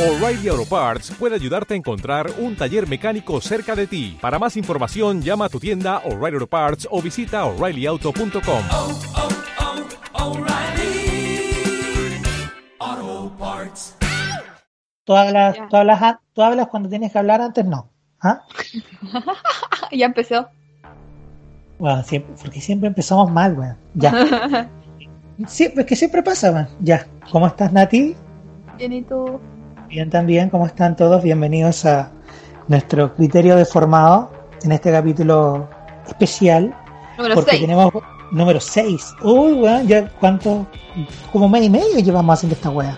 O'Reilly Auto Parts puede ayudarte a encontrar un taller mecánico cerca de ti. Para más información, llama a tu tienda O'Reilly Auto Parts o visita oreillyauto.com. oh, oh, Parts. Tú hablas, tú hablas, a- tú hablas cuando tienes que hablar, antes no. ¿Ah? ya empezó. Bueno, siempre, porque siempre empezamos mal, weón. Ya. Sí, es que siempre pasa, weón. Ya. ¿Cómo estás, Nati? Bien, ¿y tú? Bien también, ¿cómo están todos? Bienvenidos a nuestro criterio deformado en este capítulo especial. Número porque 6. tenemos número 6. Uy, weón, ya cuánto, como mes y medio llevamos haciendo esta weá.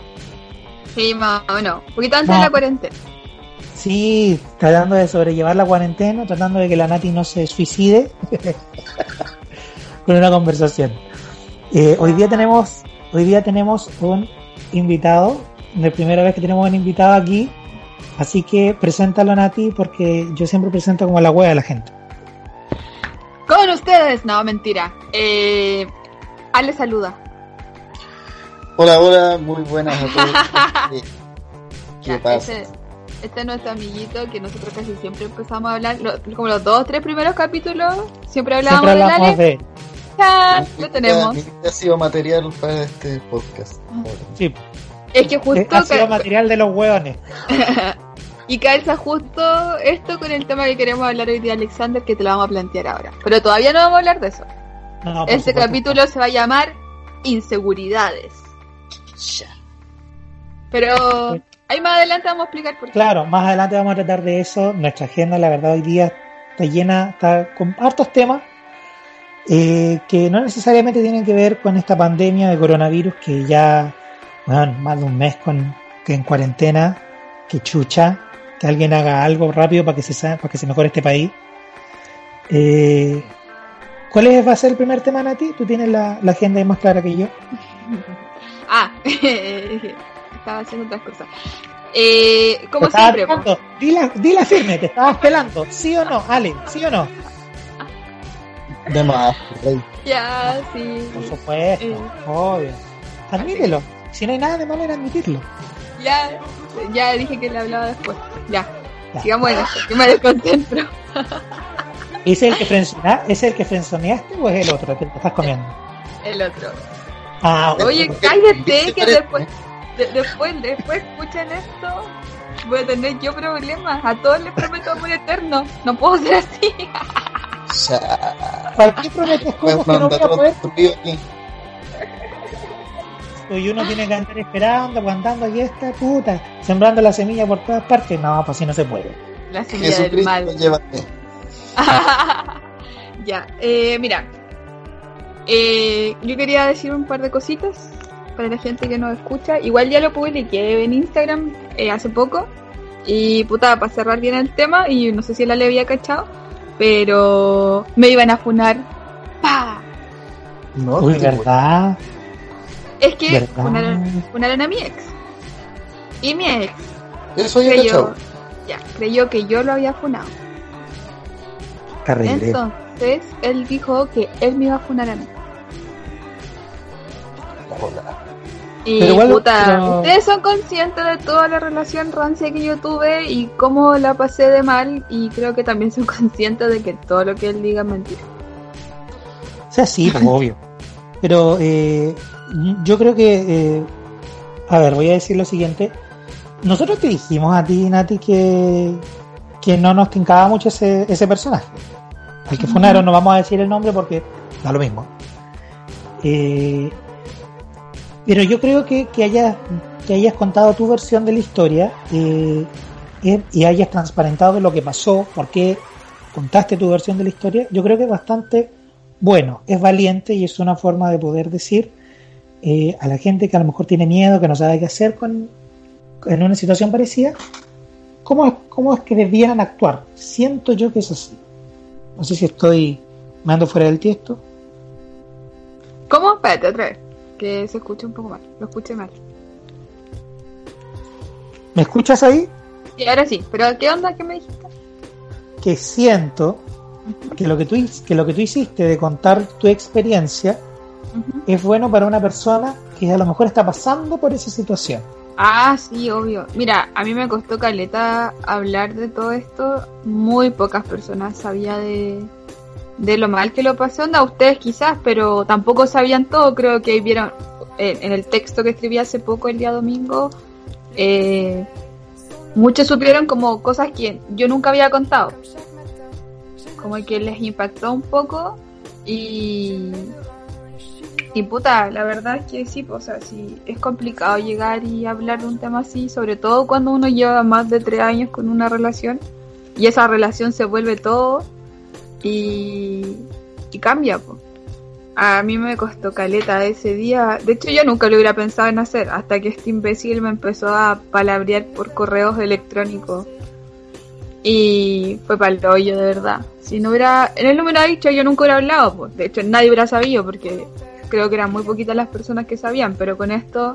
Sí, más o menos. Un poquito antes No. de la cuarentena. Sí, tratando de sobrellevar la cuarentena, tratando de que la Nati no se suicide con una conversación. Eh, hoy día tenemos, hoy día tenemos un invitado, la primera vez que tenemos un invitado aquí, así que preséntalo Nati porque yo siempre presento como la wea a la gente. Con ustedes. No, mentira. Eh, Ale saluda. Hola, hola, muy buenas a todos. Eh, ¿Qué Ya, pasa? Este, este es nuestro amiguito que nosotros casi siempre empezamos a hablar, lo- como los dos o tres primeros capítulos, siempre hablábamos Siempre de hablamos Ale. de ¡Chan! Mi Lo tenemos. ha sido material para este podcast. sí, Es que justo ha sido material de los hueones. y calza justo esto con el tema que queremos hablar hoy día, Alexander, que te lo vamos a plantear ahora. Pero todavía no vamos a hablar de eso. No, por Este supuesto. capítulo se va a llamar Inseguridades. Pero ahí más adelante vamos a explicar por qué. Claro, más adelante vamos a tratar de eso. Nuestra agenda, la verdad, hoy día está llena, está con hartos temas eh, que no necesariamente tienen que ver con esta pandemia de coronavirus que ya, bueno, más de un mes con, que en cuarentena, que chucha, que alguien haga algo rápido para que se, para que se mejore este país. Eh, ¿Cuál es, va a ser el primer tema, Nati? Tú tienes la, la agenda ahí más clara que yo. Ah, estaba haciendo otras cosas. Eh, como siempre, pelando. Dila, dila firme, te estabas pelando. ¿Sí o no, Ale? ¿Sí o no? De más, rey. ya, sí. Por supuesto, Eh. obvio. Admítelo. Si no hay nada de malo en admitirlo. Ya, ya dije que le hablaba después. Ya, Ya. sigamos en esto, que me desconcentro. ¿Es el que frenzona- ¿Es el que frenzoneaste o es el otro que te estás comiendo? El otro. Ah. Oye, cállate, ¿Qué que después, de- después, después escuchan esto, voy a tener yo problemas. A todos les prometo amor eterno. No puedo ser así. ¿Para qué prometes Me cosas que no voy a poder? Y uno tiene que andar esperando, aguantando aquí esta puta, sembrando la semilla por todas partes. No, pues así no se puede. La semilla del Jesucristo, mal. llévate. ya, eh, mira. Eh, yo quería decir un par de cositas para la gente que nos escucha. Igual ya lo publiqué en Instagram eh, hace poco. Y puta, para cerrar bien el tema, y no sé si la le había cachado, pero me iban a funar. ¡Pah! No, Uy, ¿verdad? Es que funaron a mi ex. Y mi ex Eso ya creyó, ya, creyó que yo lo había funado. Terrible. Entonces, él dijo que él me iba a funar a mí. Hola. Y Pero igual, puta, pero- ustedes son conscientes de toda la relación rancia que yo tuve y cómo la pasé de mal y creo que también son conscientes de que todo lo que él diga es mentira. O sea, sí, pues, obvio. Pero eh, yo creo que, eh, a ver, voy a decir lo siguiente. Nosotros te dijimos a ti, Nati, que, que no nos tincaba mucho ese, ese personaje. Al que funaron, no vamos a decir el nombre porque da lo mismo. Eh, pero yo creo que, que, hayas, que hayas contado tu versión de la historia eh, eh, y hayas transparentado lo que pasó, por qué contaste tu versión de la historia, yo creo que es bastante bueno, es valiente y es una forma de poder decir eh, a la gente que a lo mejor tiene miedo, que no sabe qué hacer con, en una situación parecida, ¿cómo es, cómo es que debieran actuar? Siento yo que es así. No sé si estoy me ando fuera del tiesto. ¿Cómo? Espérate, otra vez. Que se escucha un poco mal. Lo escuché mal. ¿Me escuchas ahí? Y ahora sí, pero ¿qué onda que me dijiste? Que siento que lo que tú, que lo que tú hiciste de contar tu experiencia Es bueno para una persona que a lo mejor está pasando por esa situación. Ah, sí, obvio. Mira, a mí me costó caleta hablar de todo esto. Muy pocas personas sabían de, de lo mal que lo pasó. Onda, ustedes quizás, pero tampoco sabían todo. Creo que vieron eh, en el texto que escribí hace poco, el día domingo, eh, muchos supieron como cosas que yo nunca había contado. Como que les impactó un poco y y puta, la verdad es que sí, pues, o sea, sí, es complicado llegar y hablar de un tema así, sobre todo cuando uno lleva más de tres años con una relación y esa relación se vuelve todo y, cambia, pues. A mí me costó caleta ese día. De hecho, yo nunca lo hubiera pensado en hacer hasta que este imbécil me empezó a palabrear por correos electrónicos. Y fue para el hoyo, de verdad. Si no hubiera, en él no me hubiera dicho, yo nunca hubiera hablado. Pues. De hecho, nadie hubiera sabido porque creo que eran muy poquitas las personas que sabían, pero con esto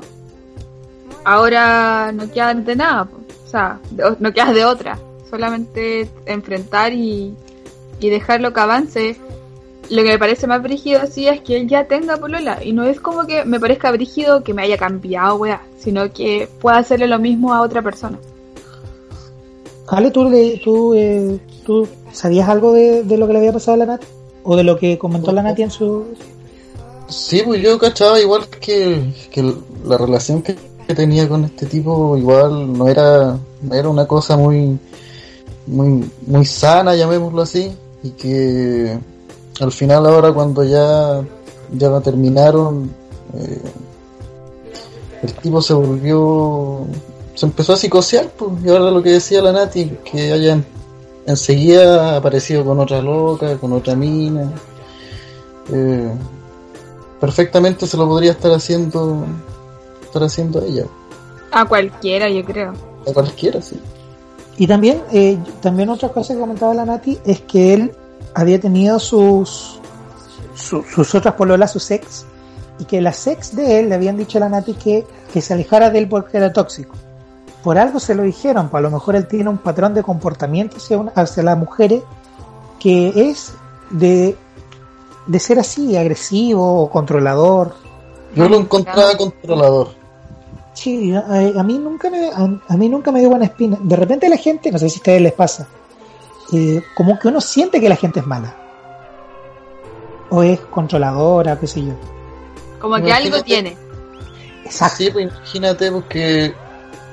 ahora no quedan de nada, o sea, no quedas de otra, solamente enfrentar y, y dejarlo que avance. Lo que me parece más brígido así es que él ya tenga polola y no es como que me parezca brígido que me haya cambiado, weá, sino que pueda hacerle lo mismo a otra persona. Ale, ¿tú, eh, ¿tú sabías algo de, de lo que le había pasado a la Nati? ¿O de lo que comentó la Nati en su... Sí, pues yo cachaba igual que, que la relación que, que tenía con este tipo igual no era, era una cosa muy, muy, muy sana, llamémoslo así, y que al final ahora cuando ya, ya la terminaron, eh, el tipo se volvió, se empezó a psicosear, pues, y ahora lo que decía la Nati, que hayan enseguida aparecido con otra loca, con otra mina, eh, perfectamente se lo podría estar haciendo estar haciendo ella A cualquiera, yo creo. a cualquiera sí Y también, eh, también otra cosa que comentaba la Nati es que él había tenido sus, su- sus otras pololas, sus ex, y que las ex de él le habían dicho a la Nati que, que se alejara de él porque era tóxico. Por algo se lo dijeron, pues a lo mejor él tiene un patrón de comportamiento hacia, una- hacia las mujeres que es de, de ser así, agresivo o controlador. yo lo encontraba controlador Sí, a, a mí nunca me, a, a mí nunca me dio buena espina. De repente la gente, no sé si a ustedes les pasa, eh, como que uno siente que la gente es mala. O es controladora, qué sé yo. Como que Imagínate. algo tiene. Exacto. sí pues imagínate porque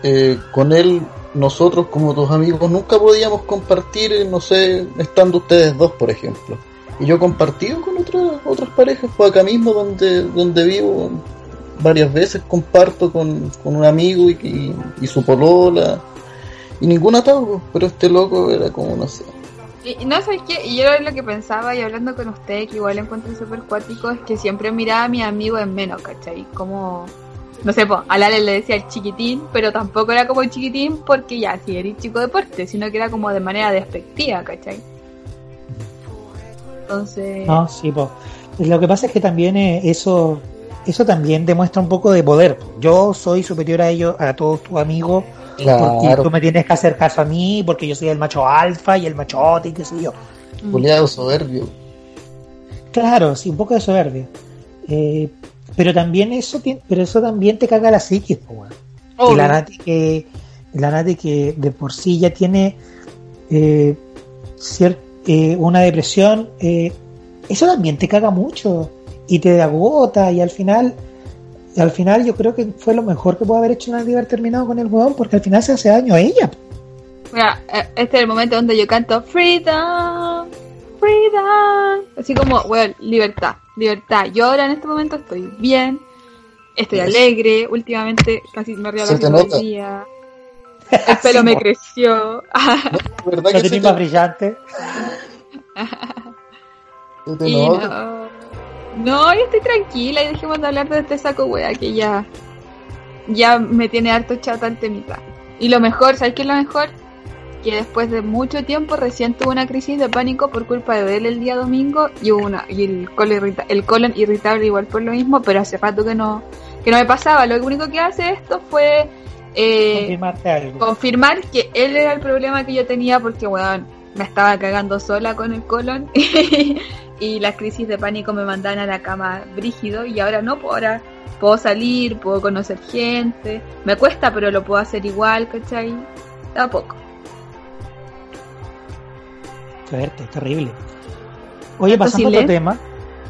eh, con él nosotros como tus amigos nunca podíamos compartir no sé estando ustedes dos por ejemplo y yo he compartido con otras otras parejas pues acá mismo donde donde vivo varias veces comparto con, con un amigo y, y, y su polola y ningún atado pero este loco era como no sé Y, no sé qué, y yo lo que pensaba y hablando con usted, que igual encuentro súper cuático, es que siempre miraba a mi amigo en menos, ¿cachai? Como, no sé, pues, a Lale le decía el chiquitín, pero tampoco era como el chiquitín porque ya, si eres chico deporte, sino que era como de manera despectiva, ¿cachai? Entonces, No, sí, po. Lo que pasa es que también eh, eso, eso también demuestra un poco de poder. po. Yo soy superior a ellos, a todos tus amigos, porque claro tú me tienes que hacer caso a mí, porque yo soy el macho alfa y el machote y qué sé yo. mm, Juliado soberbio Claro, sí, un poco de soberbia. Eh, pero también eso tiene, pero eso también te caga la psiquis. Y la Nati que, la Nati que de por sí ya tiene eh, cier- eh, una depresión, eh, eso también te caga mucho y te agota y al final, al final yo creo que fue lo mejor que puede haber hecho Nati haber terminado con el weón porque al final se hace daño a ella. Mira, eh, este es el momento donde yo canto Freedom, Freedom. Así como, bueno, libertad, libertad. Yo ahora en este momento estoy bien, estoy alegre. Últimamente casi me río casi te todo el nota. día. El pelo me creció. ¿verdad No que se te, más brillante. te no, no, yo estoy tranquila y dejemos de hablar de este saco wea que ya, ya me tiene harto chata el temita. Y lo mejor, ¿sabes qué es lo mejor? Que después de mucho tiempo recién tuve una crisis de pánico por culpa de él el día domingo y hubo una y el colon, irrita- el colon irritable igual por lo mismo, pero hace rato que no que no me pasaba. Lo único que hace esto fue eh, Confirmarte algo. confirmar que él era el problema que yo tenía porque, weón, me estaba cagando sola con el colon y las crisis de pánico me mandaban a la cama brígido y ahora no, pues ahora puedo salir, puedo conocer gente. Me cuesta, pero lo puedo hacer igual, ¿cachai? Da poco. Fuerte, terrible. Oye, ¿Tanto pasando a otro tema.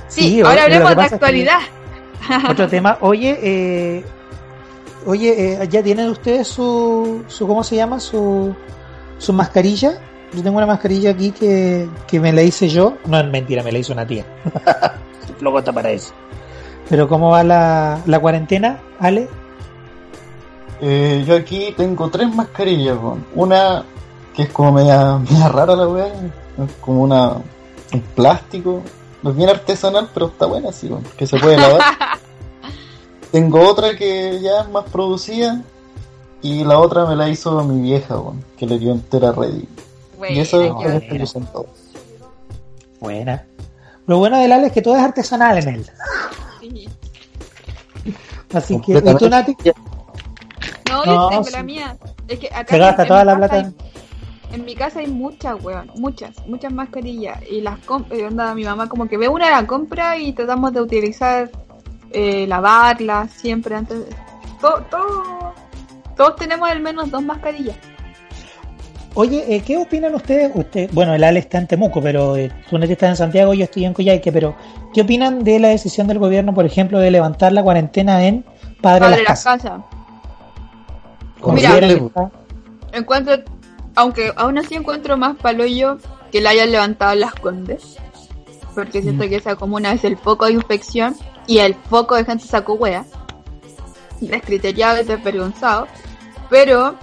Sí, ahora hablemos de que- actualidad. Otro tema. Oye, eh, oye, eh, ¿ya tienen ustedes su, su, ¿cómo se llama? Su, su mascarilla. Yo tengo una mascarilla aquí que, que me la hice yo. No es mentira, me la hizo una tía. Luego está para eso. Pero ¿cómo va la, la cuarentena, Ale? Eh, yo aquí tengo tres mascarillas, weón. Una que es como media, media rara la weá, es como una un plástico, no es bien artesanal, pero está buena, sí, weón, que se puede lavar. tengo otra que ya es más producida y la otra me la hizo mi vieja, weón, que le dio entera ready. y eso es Buena, lo que estoy usando ahora. Buena. Lo bueno del Ale es que todo es artesanal en él. sí. Así que, ¿y tú. Nati? No, yo tengo sí. la mía. Es que acá Se gasta en toda mi la casa plata. hay- En mi casa hay muchas, weón, muchas, muchas mascarillas. Y las com- eh, onda, mi mamá como que ve una, la compra y tratamos de utilizar, eh, lavarlas siempre antes de... Todo, todo- todos tenemos al menos dos mascarillas. Oye, eh, ¿qué opinan ustedes? Usted, bueno, el Ale está en Temuco, pero eh, tú Nati estás en Santiago, yo estoy en Coyhaique, pero ¿qué opinan de la decisión del gobierno, por ejemplo, de levantar la cuarentena en Padre, Padre Las de las Casas? casas. ¿Consideran Mira. está- Encuentro, aunque aún así encuentro más paloyo que la hayan levantado las condes. Porque siento Mm. que esa comuna es el foco de infección y el foco de gente sacó wea. Descriteriado y desvergonzado. Pero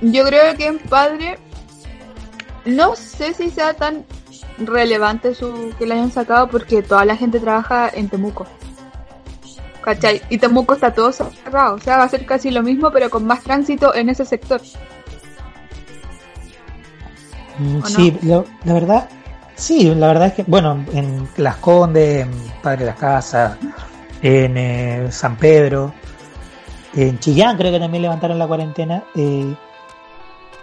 yo creo que en padre no sé si sea tan relevante su que la hayan sacado porque toda la gente trabaja en Temuco. ¿Cachai? Y Temuco está todo cerrado. O sea, va a ser casi lo mismo, pero con más tránsito en ese sector. Mm, ¿O Sí, lo- la verdad, sí, la verdad es que, bueno, en Las Condes, en Padre de las Casas, en eh, San Pedro, en Chillán creo que también levantaron la cuarentena. eh,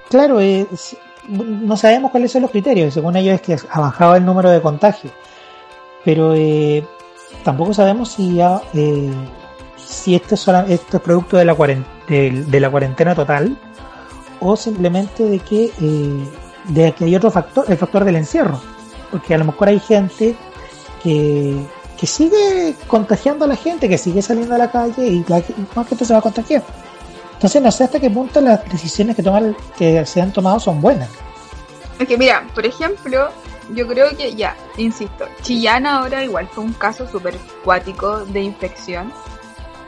claro, eh, sí, no sabemos cuáles son los criterios, según ellos es que ha bajado el número de contagios, pero eh, tampoco sabemos si ya, eh, si esto es, sola- esto es producto de la, de, de la cuarentena total o simplemente de que eh, de que hay otro factor, el factor del encierro, porque a lo mejor hay gente que, que sigue contagiando a la gente, que sigue saliendo a la calle y la, más gente se va a contagiar. Entonces no sé hasta qué punto las decisiones que toman que se han tomado son buenas. Es que mira, por ejemplo, yo creo que ya, insisto, Chillán ahora igual fue un caso súper cuático de infección.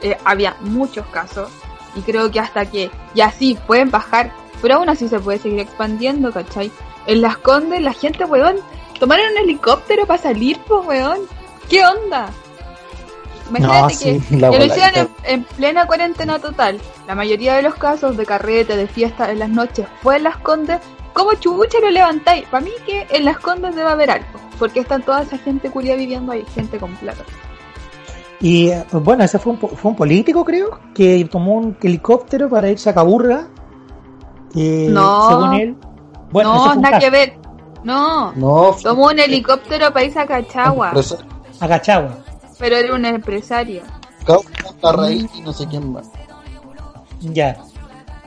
Eh, había muchos casos y creo que hasta que ya sí pueden bajar, pero aún así se puede seguir expandiendo, ¿cachai? En Las Condes la gente, weón, tomaron un helicóptero para salir, pues, weón. ¿Qué onda? Imagínate No, que, sí, que lo hicieran en, en plena cuarentena total. La mayoría de los casos de carrete, de fiesta en las noches fue en Las Condes. ¿Cómo chubucha lo levantáis? Para mí que en Las Condes debe haber algo. Porque está toda esa gente culia viviendo ahí, gente con plata. Y bueno, ese fue un, fue un político, creo, que tomó un helicóptero para irse a Caburga. No. Según él. Bueno, no, nada que ver. No, No, tomó un helicóptero para irse a Cachagua. A Cachagua. Pero era un empresario. Kaufman, la raíz y no sé quién más. Ya.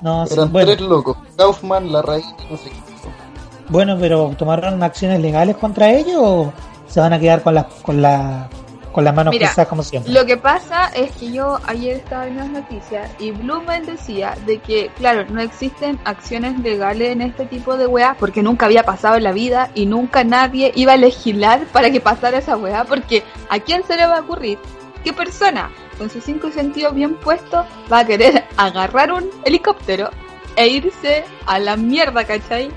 No, sí, Eran bueno, tres locos. Kaufman, la raíz y no sé quién más. bueno, pero ¿tomaron acciones legales contra ellos o se van a quedar con las con la, con las manos Mira, cruzadas como siempre? Lo que pasa es que yo ayer estaba en las noticias y Blumen decía de que, claro, no existen acciones legales en este tipo de weá porque nunca había pasado en la vida y nunca nadie iba a legislar para que pasara esa weá porque ¿a quién se le va a ocurrir? ¿Qué persona con sus cinco sentidos bien puestos va a querer agarrar un helicóptero e irse a la mierda, ¿cachai?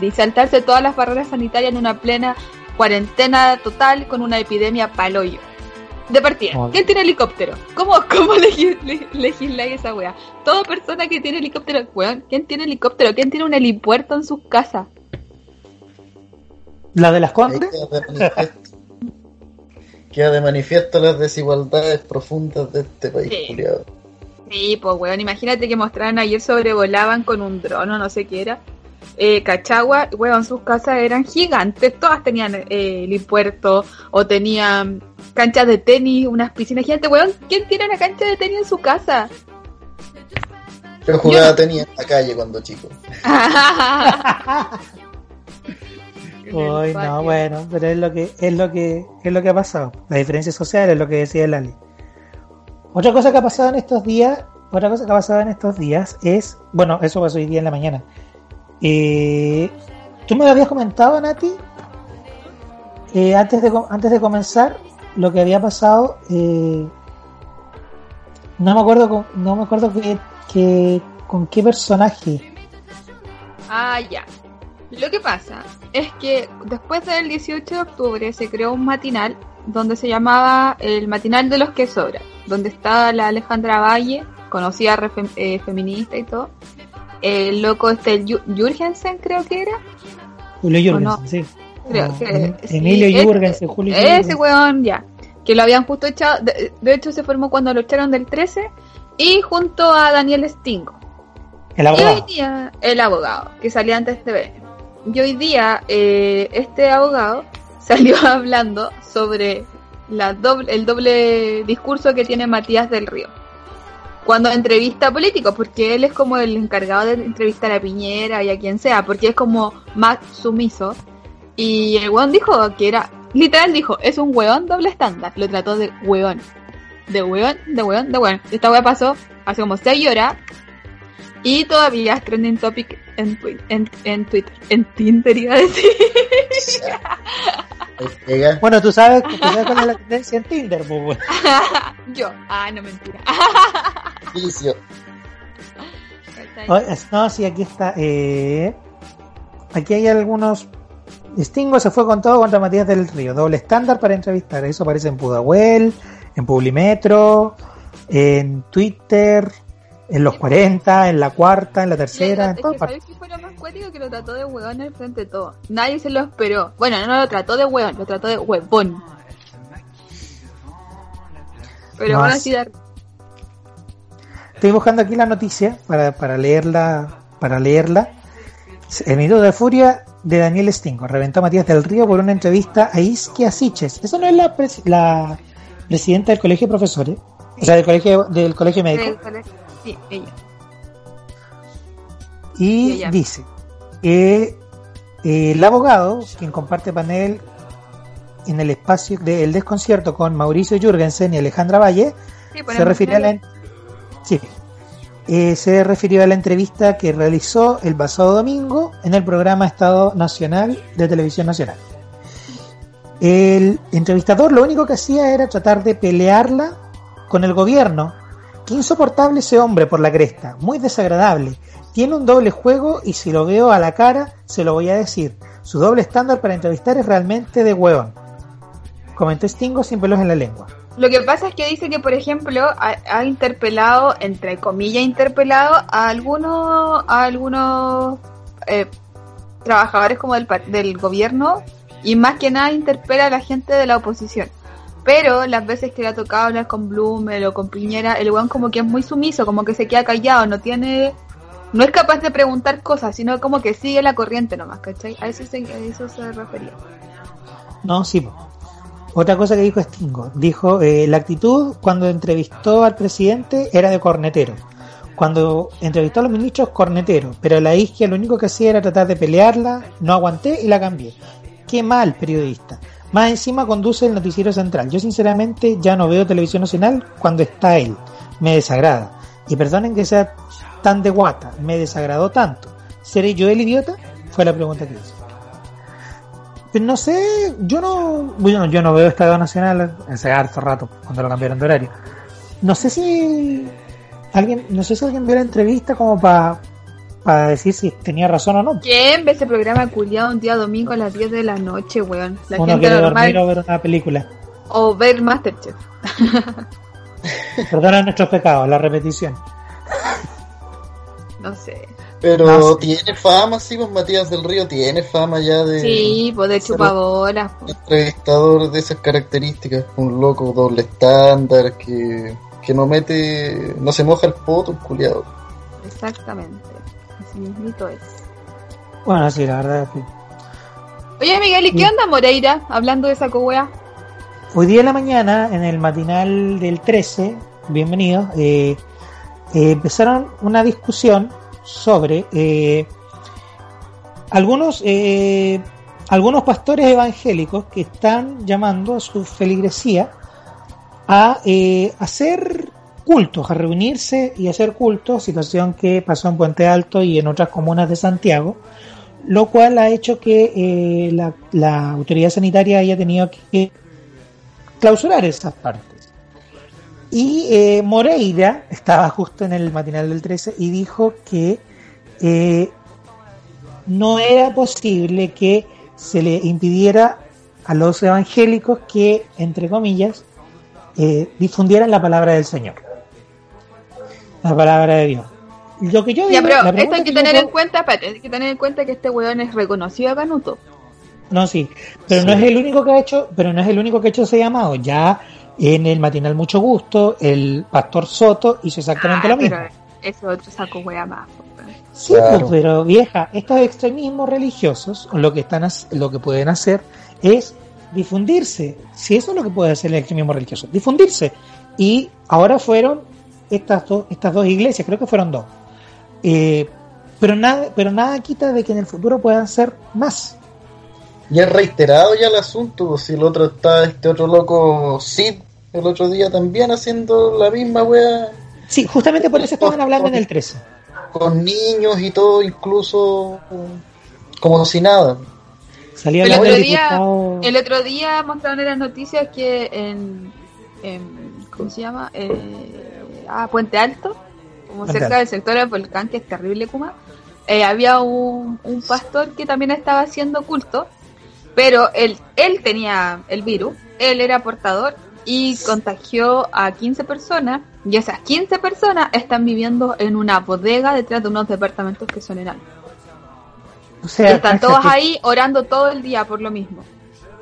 Y saltarse todas las barreras sanitarias en una plena cuarentena total con una epidemia paloyo. De partida. ¿quién tiene helicóptero? ¿Cómo, cómo legi- le- legisláis esa wea? Toda persona que tiene helicóptero, weón, ¿quién tiene helicóptero? ¿Quién tiene un helipuerto en sus casas? ¿La de las Condes? queda de manifiesto. Las desigualdades profundas de este país, Sí. culiado. Sí, pues weón, imagínate que mostraran ayer sobrevolaban con un dron o no sé qué era. eh, Cachagua, weón, sus casas eran gigantes, todas tenían eh, helipuerto o tenían canchas de tenis, unas piscinas gigantes, weón, ¿quién tiene una cancha de tenis en su casa? Yo jugaba tenis en la calle cuando chico. Uy, no, bueno, pero es lo que es lo que es lo que ha pasado. La diferencia social es lo que decía el Ali. Otra cosa que ha pasado en estos días, otra cosa que ha pasado en estos días es, bueno, eso pasó hoy día en la mañana. Eh, Tú me habías comentado, Nati, eh, antes de antes de comenzar, lo que había pasado. eh, no me acuerdo con, no me acuerdo que, que- con qué personaje. Ah, ya. Lo que pasa es que después del 18 de octubre se creó un matinal donde se llamaba el Matinal de los que sobran, donde está la Alejandra Valle, conocida fem- eh, feminista y todo. El loco este, el Jürgensen creo que era. Julio. Jürgensen, sí. Creo No, que- Em- sí, Emilio ese- Jürgensen, Julio Ese Jürgensen. weón, ya. Que lo habían justo echado. De, de hecho, se formó cuando lo echaron del 13. Y junto a Daniel Stingo. El Y hoy abogado. día, el abogado, que salía antes de ver. Y hoy día, eh, este abogado salió hablando sobre la doble, el doble discurso que tiene Matías del Río. Cuando entrevista a políticos, porque él es como el encargado de entrevistar a Piñera y a quien sea, porque es como más sumiso. Y el weón dijo que era, literal dijo, es un weón doble estándar. Lo trató de weón. De weón, de weón, de weón. Esta weá pasó hace como 6 horas y todavía es trending topic en, twi- en, en Twitter. En Tinder iba a decir. Bueno, tú sabes, tú sabes cuál es la tendencia en Tinder, pues, bueno. Yo. Ah, no mentira. Vicio. No, sí, aquí está. eh, aquí hay algunos. Stingo se fue con todo contra Matías del Río. Doble estándar para entrevistar. Eso aparece en Pudahuel, en Publimetro, en Twitter, en los 40, en la cuarta, en la tercera, en Es todas que partes. ¿sabes qué fue lo más cuático? Que lo trató de huevón al frente de todo. Nadie se lo esperó. Bueno, no lo trató de huevón, lo trató de huevón. Pero ahora sí dar. Estoy buscando aquí la noticia para, para leerla. Para leerla. El minuto de furia de Daniel Stingo. Reventó a Matías del Río por una entrevista a Isquia Siches. Eso no es la, pres- la presidenta del colegio de profesores. O sea, del colegio, del colegio médico. Sí, ella. Y ella. dice que eh, el abogado, quien comparte panel en el espacio del desconcierto con Mauricio Jürgensen y Alejandra Valle, Sí, se refirió a la, sí. Eh, se refirió a la entrevista que realizó el pasado domingo en el programa Estado Nacional de Televisión Nacional. El entrevistador lo único que hacía era tratar de pelearla con el gobierno. Qué insoportable ese hombre por la cresta, muy desagradable. Tiene un doble juego y si lo veo a la cara, se lo voy a decir. Su doble estándar para entrevistar es realmente de huevón. Comentó Stingo sin pelos en la lengua. Lo que pasa es que dice que, por ejemplo, ha, interpelado, entre comillas, interpelado a algunos, a algunos eh, trabajadores como del, del gobierno y más que nada interpela a la gente de la oposición. Pero las veces que le ha tocado hablar con Blumel o con Piñera, el weón como que es muy sumiso, como que se queda callado, no tiene, no es capaz de preguntar cosas, sino como que sigue la corriente nomás, ¿cachai? A eso se, a eso se refería. No, sí. Otra cosa que dijo Stingo, dijo, eh, la actitud cuando entrevistó al presidente era de cornetero. Cuando entrevistó a los ministros, cornetero. Pero la isquia lo único que hacía era tratar de pelearla, no aguanté y la cambié. Qué mal periodista. Más encima conduce el noticiero central. Yo sinceramente ya no veo televisión nacional cuando está él. Me desagrada. Y perdonen que sea tan de guata, me desagradó tanto. ¿Seré yo el idiota? Fue la pregunta que hizo. Pero no sé, yo no, bueno, yo no veo Estado Nacional hace harto rato, cuando lo cambiaron de horario. No sé si alguien, no sé si alguien vio la entrevista como para decir si tenía razón o no. ¿Quién ve ese programa culiado un día domingo a las 10 de la noche, weón? La Uno gente quiere normal. dormir o ver una película. O ver Masterchef. Perdona nuestros pecados, la repetición. No sé. Pero No sé. tiene fama, sí, pues Matías del Río tiene fama ya de Sí, pues de chupabolas. po. entrevistador de esas características. Un loco doble estándar que, que no mete, no se moja el poto, un culiado. Exactamente. Así mismito es. Bueno, sí, la verdad. sí. Oye, Miguel, ¿y qué onda Moreira hablando de saco wea? Hoy día en la mañana, en el matinal del 13, bienvenidos, eh, eh, empezaron una discusión sobre eh, algunos, eh, algunos pastores evangélicos que están llamando a su feligresía a eh, hacer cultos, a reunirse y hacer cultos, situación que pasó en Puente Alto y en otras comunas de Santiago, lo cual ha hecho que eh, la, la autoridad sanitaria haya tenido que clausurar esas partes. Y eh, Moreira estaba justo en el matinal del 13 y dijo que eh, no era posible que se le impidiera a los evangélicos que, entre comillas, eh, difundieran la palabra del Señor, la palabra de Dios. Lo que yo Ya, digo, pero la esto hay que tener en cuenta, hay que tener en cuenta que este weón es reconocido a Canuto. No, sí, pero no es el único que ha hecho, pero no es el único que ha hecho ese llamado. Ya en el matinal Mucho Gusto, el pastor Soto hizo exactamente Ah, lo mismo. pero eso otro saco wea más. weón. Sí, Claro. pues, pero vieja, estos extremismos religiosos lo que están lo que pueden hacer es difundirse. Si eso es lo que puede hacer el extremismo religioso, difundirse. Y ahora fueron estas dos, estas dos iglesias, creo que fueron dos. Eh, pero nada, pero nada quita de que en el futuro puedan ser más. Y es reiterado ya el asunto, pues, si el otro está, este otro loco Sid, el otro día también haciendo la misma wea Sí, justamente por eso estaban hablando en el 13. con niños y todo, incluso como si nada. Salía El otro el día- diputado. El otro día mostraron en las noticias que en, en- ¿cómo se llama? Eh, ah, Puente Alto, como Puente cerca Alto. del sector del volcán, que es terrible, Kuma, eh, había un, un pastor que también estaba haciendo culto, pero él, él tenía el virus, él era portador y contagió a 15 personas, y esas 15 personas están viviendo en una bodega detrás de unos departamentos que son enanos. O sea, Están todos que ahí orando todo el día por lo mismo.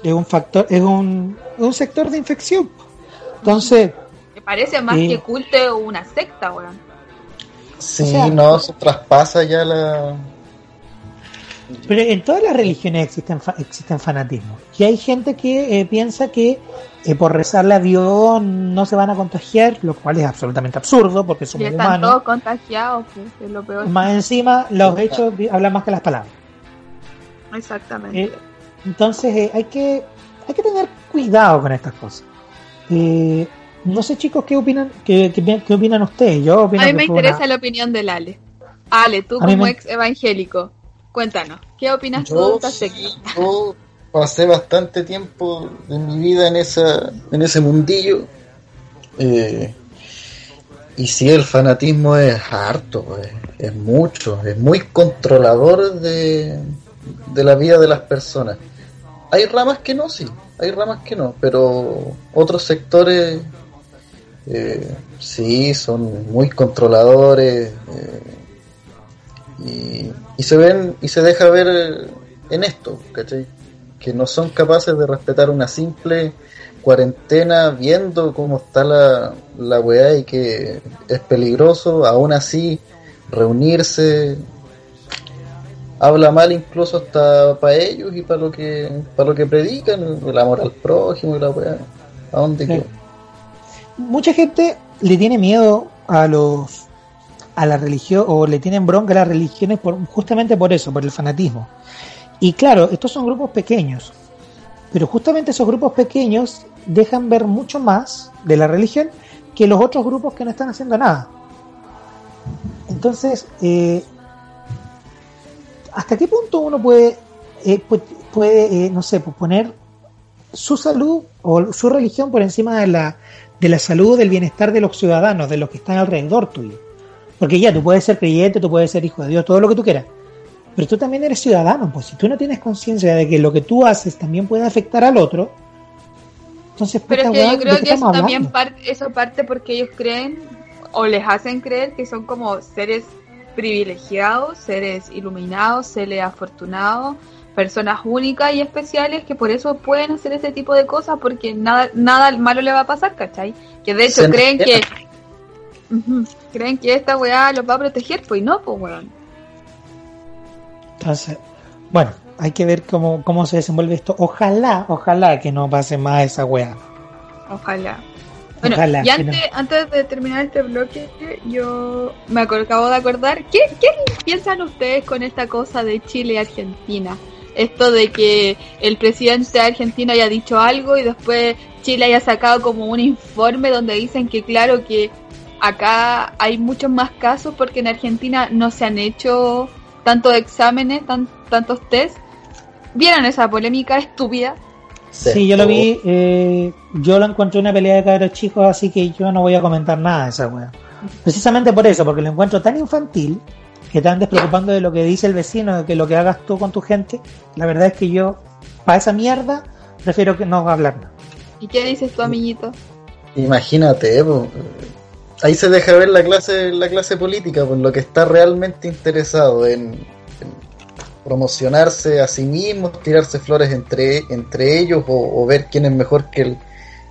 Es un factor, es un, un sector de infección. Entonces, Me parece más que culto una secta, weón. Sí, O sea- no, se traspasa ya la... pero en todas las religiones existen fa- existen fanatismos. Y hay gente que eh, piensa que eh, por rezarle a Dios no se van a contagiar, lo cual es absolutamente absurdo porque Y somos están humanos. todos contagiados, pues, es lo peor. Más encima, los hechos hablan más que las palabras. Exactamente. Eh, entonces eh, hay que hay que tener cuidado con estas cosas. Eh, no sé chicos qué opinan qué, qué- qué opinan ustedes. Yo opino a mí que me interesa una- la opinión del Ale. Ale, tú A como me- ex evangélico, cuéntanos, ¿qué opinas tú de Yo, esta secta? yo pasé bastante tiempo de mi vida en esa en ese mundillo. Eh, y sí, el fanatismo es harto, es, es mucho, es muy controlador de, de la vida de las personas. Hay ramas que no, sí, hay ramas que no, pero otros sectores eh, sí son muy controladores eh, y, y se ven y se deja ver en esto, ¿cachai? Que no son capaces de respetar una simple cuarentena viendo cómo está la, la weá y que es peligroso, aún así reunirse habla mal incluso hasta para ellos y para lo que para lo que predican, el amor al prójimo y la weá. ¿A dónde Sí. mucha gente le tiene miedo a los a la religión o le tienen bronca a las religiones por, justamente por eso, por el fanatismo. Y claro, estos son grupos pequeños, pero justamente esos grupos pequeños dejan ver mucho más de la religión que los otros grupos que no están haciendo nada. Entonces, eh, ¿hasta qué punto uno puede, eh, pu- puede eh, no sé, pues poner su salud o su religión por encima de la, de la salud, del bienestar de los ciudadanos, de los que están alrededor tuyo? Porque ya, tú puedes ser creyente, tú puedes ser hijo de Dios, todo lo que tú quieras. Pero tú también eres ciudadano, pues si tú no tienes conciencia de que lo que tú haces también puede afectar al otro, entonces, Pero es que yo creo ¿de qué que eso también parte, eso parte porque ellos creen o les hacen creer que son como seres privilegiados, seres iluminados, seres afortunados, personas únicas y especiales que por eso pueden hacer ese tipo de cosas porque nada nada malo le va a pasar, ¿cachai? Que de hecho Se creen que creen que esta weá los va a proteger, pues no, pues weón. Entonces, bueno, hay que ver cómo, cómo se desenvuelve esto. Ojalá, ojalá que no pase más esa weá. Ojalá. Bueno, Ojalá y antes, antes de terminar este bloque, yo me acabo de acordar, ¿qué, ¿qué piensan ustedes con esta cosa de Chile y Argentina? Esto de que el presidente de Argentina haya dicho algo y después Chile haya sacado como un informe donde dicen que claro que acá hay muchos más casos porque en Argentina no se han hecho tantos exámenes, tan, tantos test. ¿Vieron esa polémica estúpida? Sí, yo lo vi, eh, yo lo encontré una pelea de cabros chicos, así que yo no voy a comentar nada de esa weá. Precisamente por eso, porque lo encuentro tan infantil, que te andes preocupando de lo que dice el vecino, de que lo que hagas tú con tu gente, la verdad es que yo, para esa mierda, prefiero que no hablar nada. ¿Y qué dices tú, amiguito? Imagínate, po. Ahí se deja ver la clase, la clase política, por lo que está realmente interesado en, en promocionarse a sí mismos, tirarse flores entre, entre ellos o, o ver quién es mejor que el,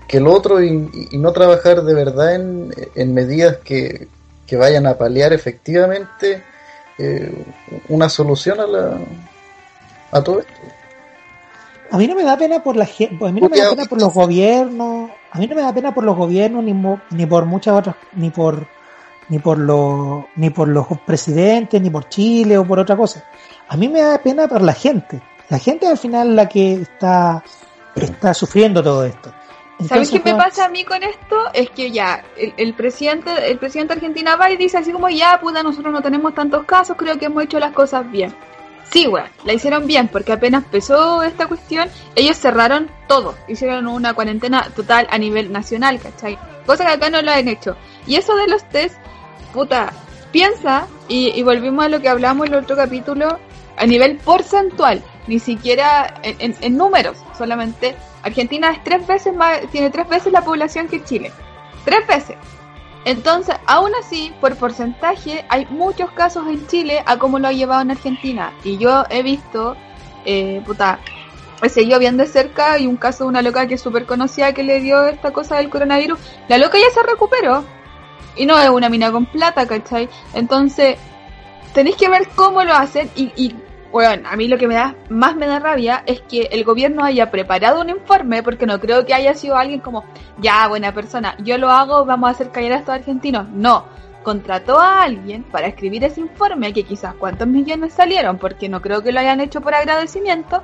que el otro y, y no trabajar de verdad en, en medidas que, que vayan a paliar efectivamente eh, una solución a la a todo esto. A mí no me da pena por la gente, a mí no me da pena por los gobiernos, a mí no me da pena por los gobiernos ni, ni por muchas otras, ni por ni por los ni por los presidentes, ni por Chile o por otra cosa. A mí me da pena por la gente. La gente al final la que está está sufriendo todo esto. ¿Sabes qué me pasa a mí con esto? Es que ya, el, el presidente el presidente de Argentina va y dice así como, ya, puta, nosotros no tenemos tantos casos, creo que hemos hecho las cosas bien. Sí, weón, la hicieron bien, porque apenas empezó esta cuestión, ellos cerraron todo, hicieron una cuarentena total a nivel nacional, ¿cachai? Cosa que acá no lo han hecho. Y eso de los test, puta, piensa, y, y volvimos a lo que hablamos en el otro capítulo, a nivel porcentual, ni siquiera en, en- en números, solamente Argentina es tres veces más, tiene tres veces la población que Chile. Tres veces. Entonces, aún así, por porcentaje, hay muchos casos en Chile a como lo ha llevado en Argentina. Y yo he visto, eh, puta, he seguido bien de cerca y un caso de una loca que es súper conocida que le dio esta cosa del coronavirus. La loca ya se recuperó. Y no es una mina con plata, ¿cachai? Entonces, tenéis que ver cómo lo hacen y, y bueno, a mí lo que me da más me da rabia es que el gobierno haya preparado un informe, porque no creo que haya sido alguien como, ya, buena persona, yo lo hago, vamos a hacer callar a estos argentinos. No, contrató a alguien para escribir ese informe, que quizás cuántos millones salieron, porque no creo que lo hayan hecho por agradecimiento,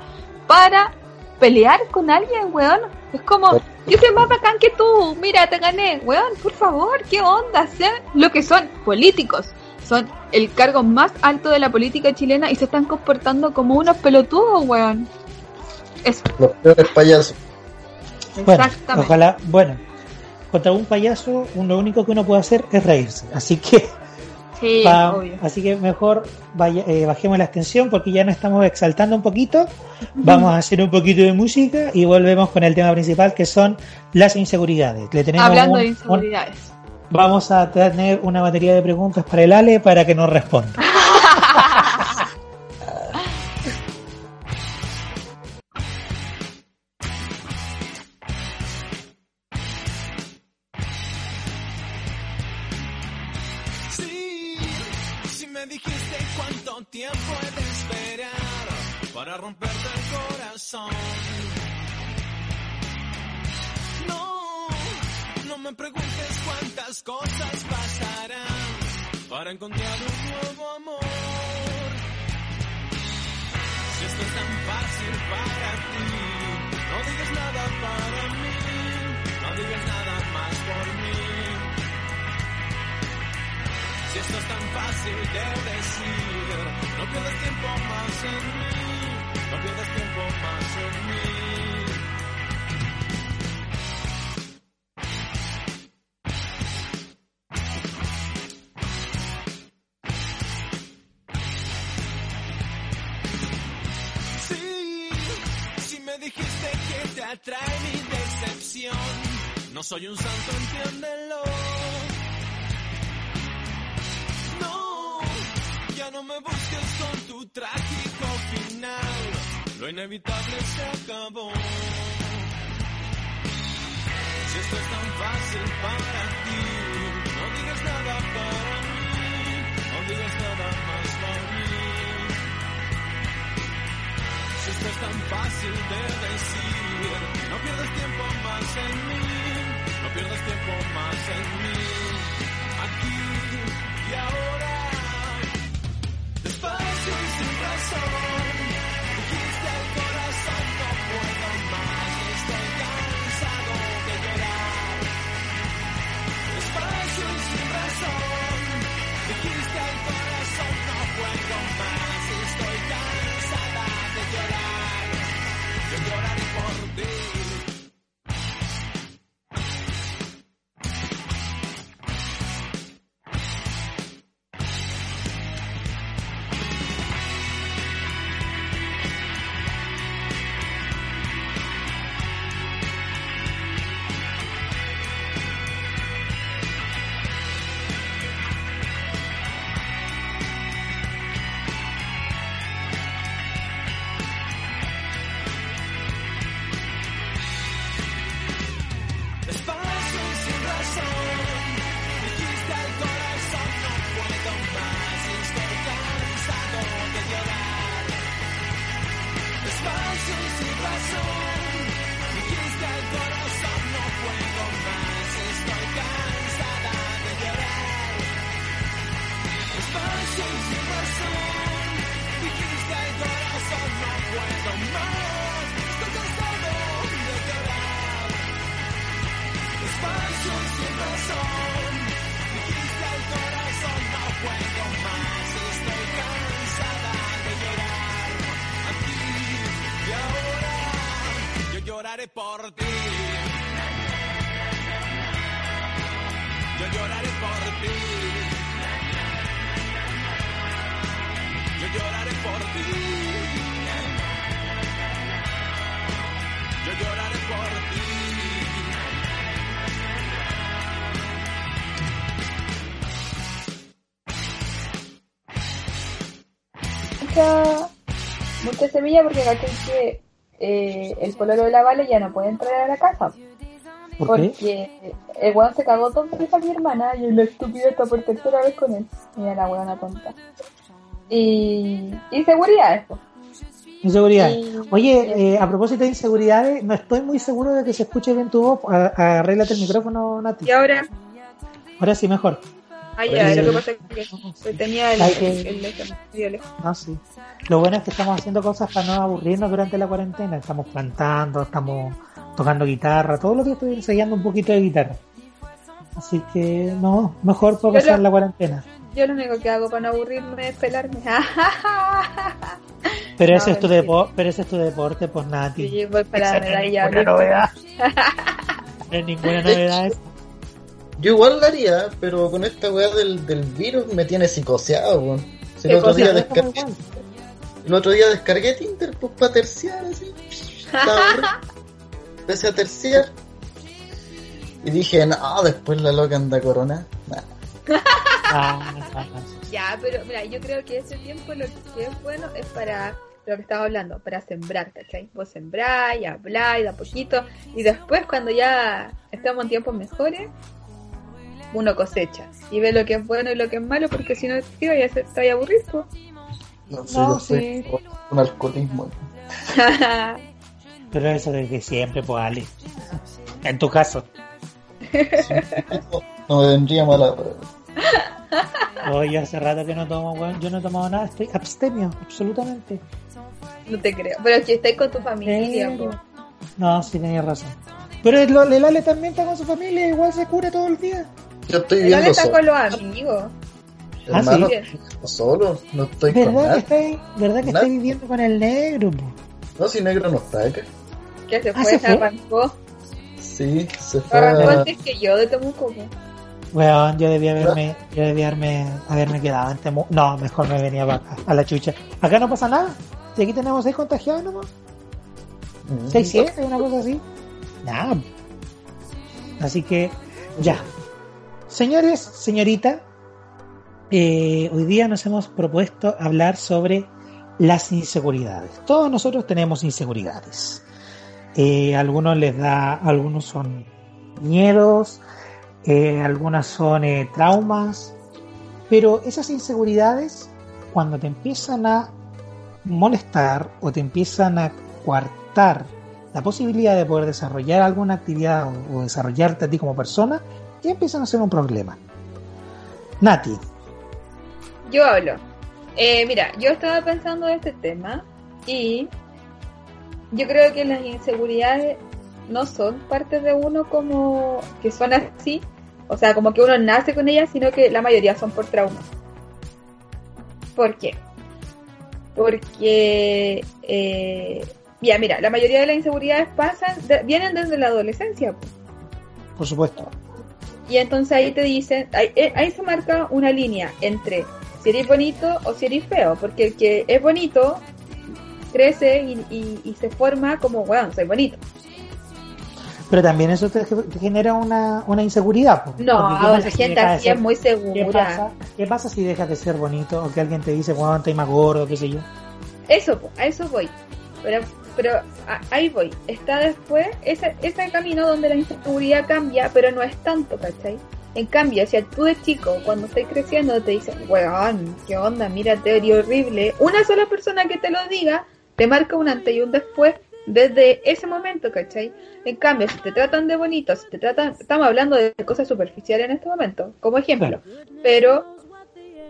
para pelear con alguien, weón. Es como, yo soy más bacán que tú, mira, te gané, weón, por favor, ¿qué onda? Lo que son políticos. Son el cargo más alto de la política chilena y se están comportando como unos pelotudos, weón. Eso, Los peores payasos. Bueno, exactamente. ojalá, bueno, contra un payaso, un- lo único que uno puede hacer es reírse. Así que, Sí, obvio. así que mejor vaya- eh, bajemos la extensión porque ya nos estamos exaltando un poquito. Vamos a hacer un poquito de música y volvemos con el tema principal que son las inseguridades. Le tenemos Hablando un- de un- inseguridades. Vamos a tener una batería de preguntas para el Ale para que nos responda. Esto es tan fácil para ti, no digas nada para mí, no digas nada más para mí. tan fácil de decir. No pierdas tiempo más en mí, no pierdas tiempo más en mí. Mucha, mucha semilla porque caché que eh, el pololo de la Vale ya no puede entrar a la casa. ¿Por qué? Porque el weón se cagó veces a mi hermana y la estúpida está por tercera vez con él. Mira la weona tonta. Y inseguridad esto. Inseguridad. Oye, eh, a propósito de inseguridades, no estoy muy seguro de que se escuche bien tu voz. Arréglate el micrófono, Nati. Y ahora, Ahora sí, mejor. Ah ya, Sí. lo que pasa es que tenía el, el, el-. No, sí. Lo bueno es que estamos haciendo cosas para no aburrirnos durante la cuarentena. Estamos plantando, estamos tocando guitarra. Todos los días estoy ensayando un poquito de guitarra. Así que, no, mejor para pasar la cuarentena. Yo lo único que hago para no aburrirme es pelarme. Pero No, ese es tu deporte, pero ese es tu deporte, pues Nati. y voy para la no es ninguna novedad. No es ninguna novedad. Yo igual lo haría, pero con esta weá del, del virus me tiene psicoseado, weón. Si el, ¿Qué otro día descargué, el otro día descargué Tinder pues para terciar así. Empecé a terciar. Y dije, no, después la loca anda corona. Nah. Ya, pero mira, yo creo que ese tiempo lo que es bueno es para lo que estaba hablando, para sembrar, ¿cachai? Vos sembráis, habláis de a poquito, y después cuando ya estamos en tiempos mejores, uno cosecha y ve lo que es bueno y lo que es malo, porque si no te vaya a te aburrir, pues. No sé, No, yo soy sí. un alcoholismo. Pero eso desde siempre, pues Ale. En tu caso. No, no me vendría mala. Oye, hace rato que no tomo, weón. Yo no he tomado nada, estoy abstemio, absolutamente. no te creo. Pero es que estáis con tu familia. No, sí tenías razón. Pero el, el Ale también está con su familia, igual se cura todo el día. Yo estoy El viviendo Ale está solo. con los amigos. Ah, Hermano, sí. estoy viviendo solo. No estoy con ¿Verdad que nadie. estáis, verdad que estáis viviendo con el negro? po? No, si negro no está acá. Que se Ah, fue, ¿se se fue? arrancó. Sí, se fue. Arrancó antes que yo de Temuco. Weón, yo debía haberme, yo debía haberme, haberme quedado en Temu. No, mejor me venía para acá, a la chucha. Acá no pasa nada. Si aquí tenemos seis contagiados nomás. Mm. Seis, siete, una cosa así. Nada. Así que, ya. Señores, señorita, eh, hoy día nos hemos propuesto hablar sobre las inseguridades. Todos nosotros tenemos inseguridades. Eh, algunos les da, algunos son miedos, eh, algunas son eh, traumas, pero esas inseguridades, cuando te empiezan a molestar o te empiezan a coartar la posibilidad de poder desarrollar alguna actividad o, o desarrollarte a ti como persona, ya empiezan a ser un problema. Nati, Yo hablo. Eh, mira, yo estaba pensando en este tema y yo creo que las inseguridades no son parte de uno como que son así, o sea, como que uno nace con ellas, sino que la mayoría son por trauma. ¿Por qué? Porque, eh, ya mira, la mayoría de las inseguridades pasan, de- vienen desde la adolescencia. pues. por supuesto. Y entonces ahí te dicen, ahí, eh, ahí se marca una línea entre si eres bonito o si eres feo, porque el que es bonito crece y, y- y se forma como, bueno, soy bonito. Pero también eso te, te genera una, una inseguridad. No, ¿qué la gente así es muy ¿Qué segura. pasa, ¿Qué pasa si dejas de ser bonito o que alguien te dice, bueno, estoy más gordo, qué sé yo? Eso, a eso voy. Pero, pero a- ahí voy. Está después ese, ese camino donde la inseguridad cambia, pero no es tanto, ¿cachai? En cambio, si tú de chico, cuando estás creciendo, te dicen, weón, qué onda, mírate, eres horrible. Una sola persona que te lo diga, te marca un antes y un después desde ese momento, ¿cachai? En cambio, si te tratan de bonito, si te tratan, estamos hablando de cosas superficiales en este momento, como ejemplo, pero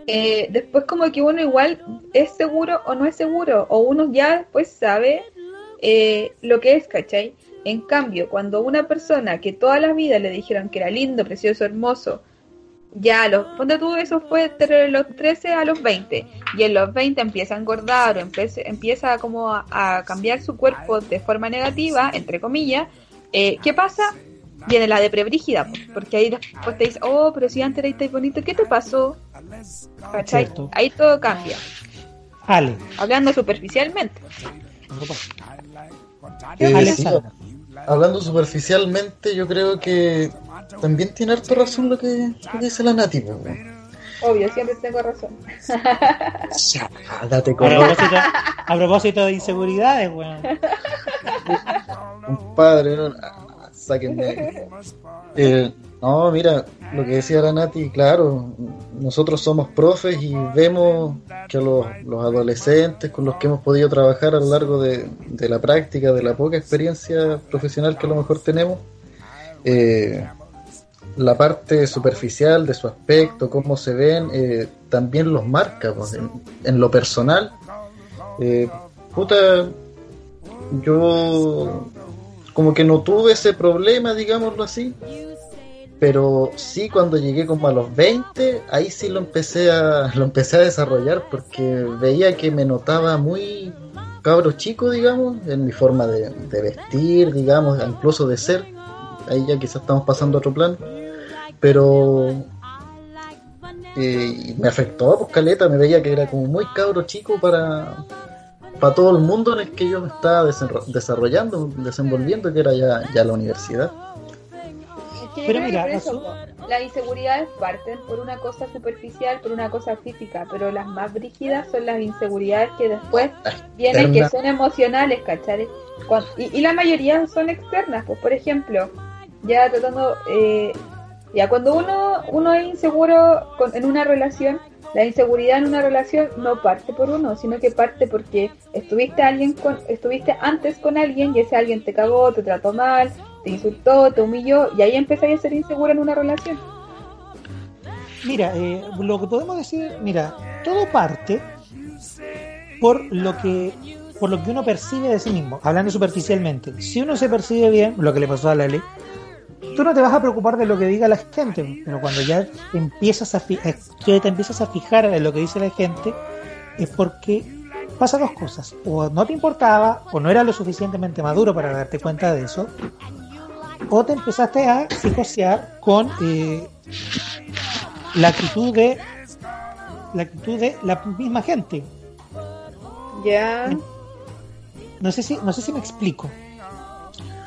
eh, después como que uno igual es seguro o no es seguro, o uno ya después sabe eh, lo que es, ¿cachai? En cambio, cuando una persona que toda la vida le dijeron que era lindo, precioso, hermoso, ya a los, ponte tú, eso fue entre los 13 a los 20, y en los 20 empieza a engordar o empieza, empieza como a, a cambiar su cuerpo de forma negativa, entre comillas, eh, ¿qué pasa? Viene la deprebrígida, po, porque ahí después te dice, oh, pero si antes erais bonito, ¿qué te pasó? ¿Cachai? Cierto. Ahí todo cambia, Ale, hablando superficialmente. Eh, sí, hablando superficialmente, yo creo que también tiene harto razón lo que, lo que dice la Nati. pues. Obvio, siempre tengo razón. Ah, date A propósito, a propósito de inseguridades, weón. compadre, no, ah, Eh, no, mira, lo que decía la Nati, claro, nosotros somos profes y vemos que los, los adolescentes con los que hemos podido trabajar a lo largo de, de la práctica, de la poca experiencia profesional que a lo mejor tenemos, eh, la parte superficial de su aspecto, cómo se ven, eh, también los marca pues, en, lo personal. Puta, yo como que no tuve ese problema, digámoslo así. Pero sí cuando llegué como a los 20, ahí sí lo empecé a lo empecé a desarrollar porque veía que me notaba muy cabro chico, digamos, en mi forma de, vestir, digamos, incluso de ser. Ahí ya quizás estamos pasando a otro plano. Pero eh, me afectó, pues caleta, me veía que era como muy cabro chico para, para todo el mundo en el que yo me estaba desenro- desarrollando, desenvolviendo, que era ya, ya la universidad. Pero mira, por eso, las inseguridades parten por una cosa superficial, por una cosa física, pero las más brígidas son las inseguridades que después vienen, que son emocionales, ¿cachai? Y, y la mayoría son externas, pues por ejemplo, ya tratando, eh, ya cuando uno, uno es inseguro con- en una relación, la inseguridad en una relación no parte por uno, sino que parte porque estuviste alguien con, estuviste antes con alguien y ese alguien te cagó, te trató mal, te insultó, te humilló y ahí empezáis a ser inseguro en una relación. Mira, eh, lo que podemos decir, mira, todo parte por lo que por lo que uno percibe de sí mismo, hablando superficialmente. Si uno se percibe bien, lo que le pasó a Lali, tú no te vas a preocupar de lo que diga la gente, pero cuando ya empiezas a fi- eh, que te empiezas a fijar en lo que dice la gente, es porque pasa dos cosas, o no te importaba, o no era lo suficientemente maduro para darte cuenta de eso, o te empezaste a psicosear con eh, la actitud de la actitud de la misma gente. Ya. No sé si no sé si me explico.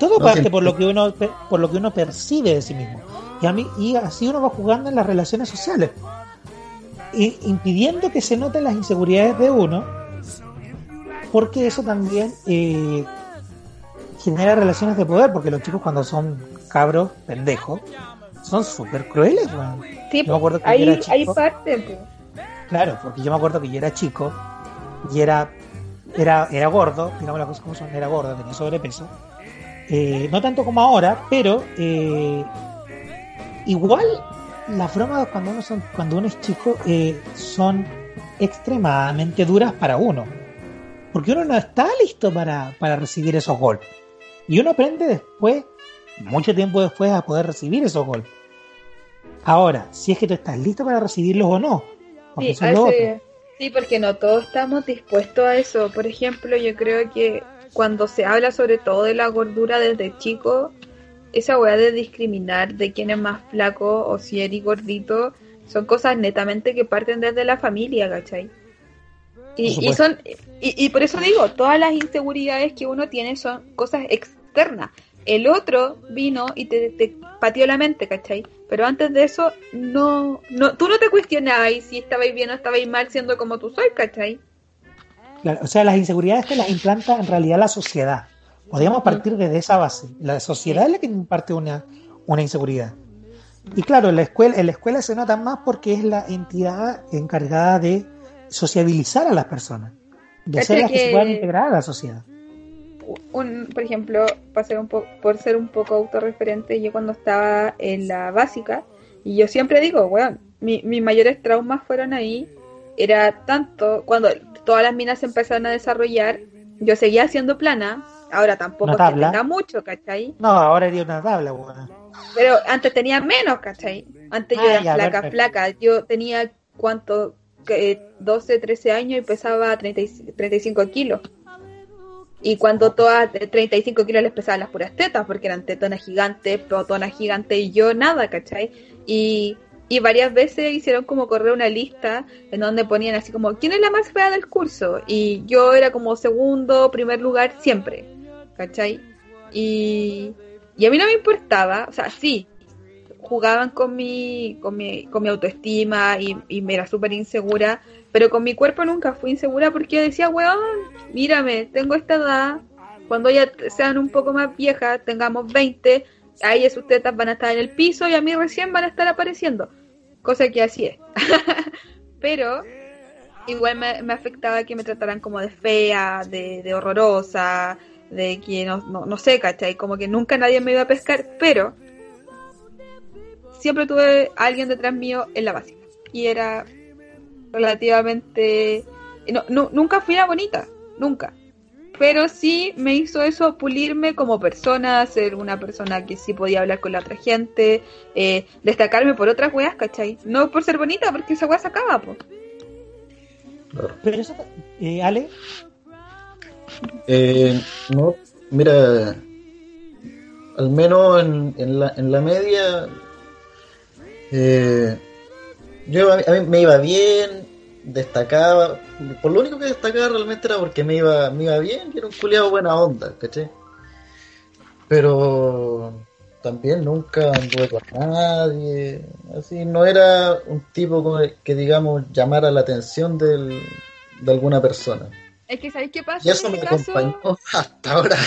Todo No, parte por lo que uno pe- por lo que uno percibe de sí mismo. Y a mí y así uno va jugando en las relaciones sociales. Y impidiendo que se noten las inseguridades de uno, porque eso también eh, genera relaciones de poder, porque los chicos cuando son cabros, pendejos, son súper crueles, weón. Sí, Yo me acuerdo que ahí, yo era chico. ahí parte. Claro, porque yo me acuerdo que yo era chico y era era, era gordo, digamos las cosas como son, era gordo, tenía sobrepeso. Eh, no tanto como ahora, pero eh, igual las bromas cuando uno, son, cuando uno es chico eh, son extremadamente duras para uno. Porque uno no está listo para, para recibir esos golpes. Y uno aprende después, mucho tiempo después, a poder recibir esos golpes. Ahora, si es que tú estás listo para recibirlos o no. Porque sí, porque no todos estamos dispuestos a eso. Por ejemplo, yo creo que cuando se habla sobre todo de la gordura desde chico, esa weá de discriminar de quién es más flaco o si eres gordito, son cosas netamente que parten desde la familia, ¿cachai? Y, son y, y por eso digo, todas las inseguridades que uno tiene son cosas externas. El otro vino y te, te pateó la mente, ¿cachai? Pero antes de eso, no, no, tú no te cuestionabas si estabais bien o estabais mal siendo como tú sois, ¿cachai? Claro, o sea, las inseguridades te las implanta en realidad la sociedad. Podríamos partir desde esa base. La sociedad es la que imparte una, una inseguridad. Y claro, en la escuela, en la escuela se nota más porque es la entidad encargada de sociabilizar a las personas, de hacerlas que... que- se puedan integrar a la sociedad. un, por ejemplo, para ser un po- por ser un poco autorreferente, yo cuando estaba en la básica, y yo siempre digo, weón, mi- mis mayores traumas fueron ahí, era tanto, cuando todas las minas se empezaron a desarrollar, yo seguía siendo plana, ahora tampoco es que tenga mucho, ¿cachai? No, ahora haría una tabla, buena. Pero antes tenía menos, ¿cachai? Antes yo Ah, era flaca, flaca, yo tenía, ¿cuánto? Que, 12, 13 años y pesaba 30 y- 35 kilos. Y cuando todas de 35 kilos les pesaban las puras tetas, porque eran tetonas gigantes, protonas gigantes, y yo nada, ¿cachai? Y, y varias veces hicieron como correr una lista en donde ponían así como, ¿quién es la más fea del curso? Y yo era como segundo, primer lugar siempre, ¿cachai? Y, a mí no me importaba, o sea, sí, jugaban con mi, con mi, con mi autoestima y, me era súper insegura, pero con mi cuerpo nunca fui insegura porque yo decía, weón, mírame, tengo esta edad, cuando ya sean un poco más viejas, tengamos 20, a ellas sus tetas van a estar en el piso y a mí recién van a estar apareciendo, cosa que así es. pero igual me, afectaba que me trataran como de fea, de, de horrorosa, de que no, no, no sé, ¿cachai? Como que nunca nadie me iba a pescar, pero siempre tuve alguien detrás mío en la básica. Y era relativamente... No, nu- nunca fui la bonita, nunca. Pero sí me hizo eso pulirme como persona, ser una persona que sí podía hablar con la otra gente, eh, destacarme por otras weas, ¿cachai? No por ser bonita, porque esa wea se acaba, po. Pero eso, eh, Ale, Eh, no, mira, al menos en, en la, en la media, eh, yo a mí, a mí me iba bien, destacaba, por lo único que destacaba realmente era porque me iba, me iba bien y era un culiado buena onda, ¿caché? Pero también nunca anduve con nadie, así, no era un tipo que digamos llamara la atención del, de alguna persona. Es que, ¿sabéis qué pasa? Y eso en me caso? acompañó hasta ahora.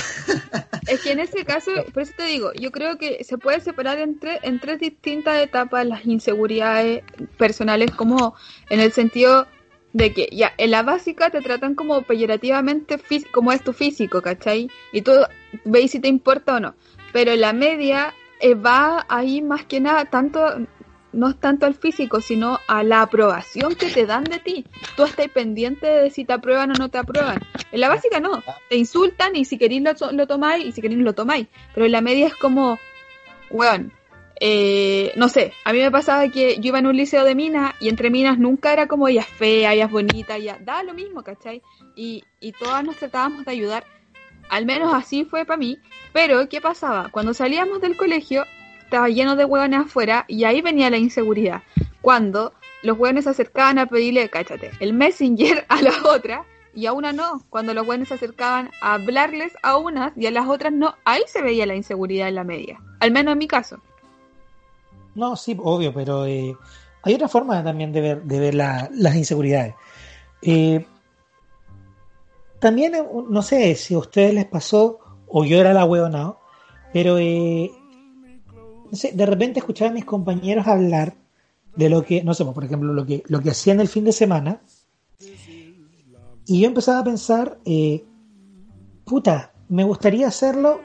Es que en ese caso, por eso te digo, yo creo que se puede separar en, tre- en tres distintas etapas las inseguridades personales, como en el sentido de que ya en la básica te tratan como peyorativamente como es tu físico, ¿cachai? Y tú veis si te importa o no. Pero en la media eh, va ahí más que nada tanto no es tanto al físico, sino a la aprobación que te dan de ti. Tú estás pendiente de si te aprueban o no te aprueban. En la básica no, te insultan y si queréis lo, lo tomáis y si queréis lo tomáis. Pero en la media es como, weón, eh, no sé, a mí me pasaba que yo iba en un liceo de minas y entre minas nunca era como ella es fea, ella es bonita, ella da lo mismo, ¿cachai? Y, y todas nos tratábamos de ayudar. Al menos así fue para mí. Pero, ¿qué pasaba? Cuando salíamos del colegio, estaba lleno de hueones afuera y ahí venía la inseguridad. Cuando los hueones se acercaban a pedirle, cáchate, el messenger a la otra y a una no. Cuando los hueones se acercaban a hablarles a unas y a las otras no, ahí se veía la inseguridad en la media. Al menos en mi caso. No, sí, obvio, pero eh, hay otra forma también de ver, de ver la- las inseguridades. Eh, también, eh, no sé si a ustedes les pasó o yo era la hueona, pero eh, no sé, de repente escuchaba a mis compañeros hablar de lo que, no sé, por ejemplo, lo que, lo que hacían el fin de semana Y yo empezaba a pensar, eh, puta, me gustaría hacerlo,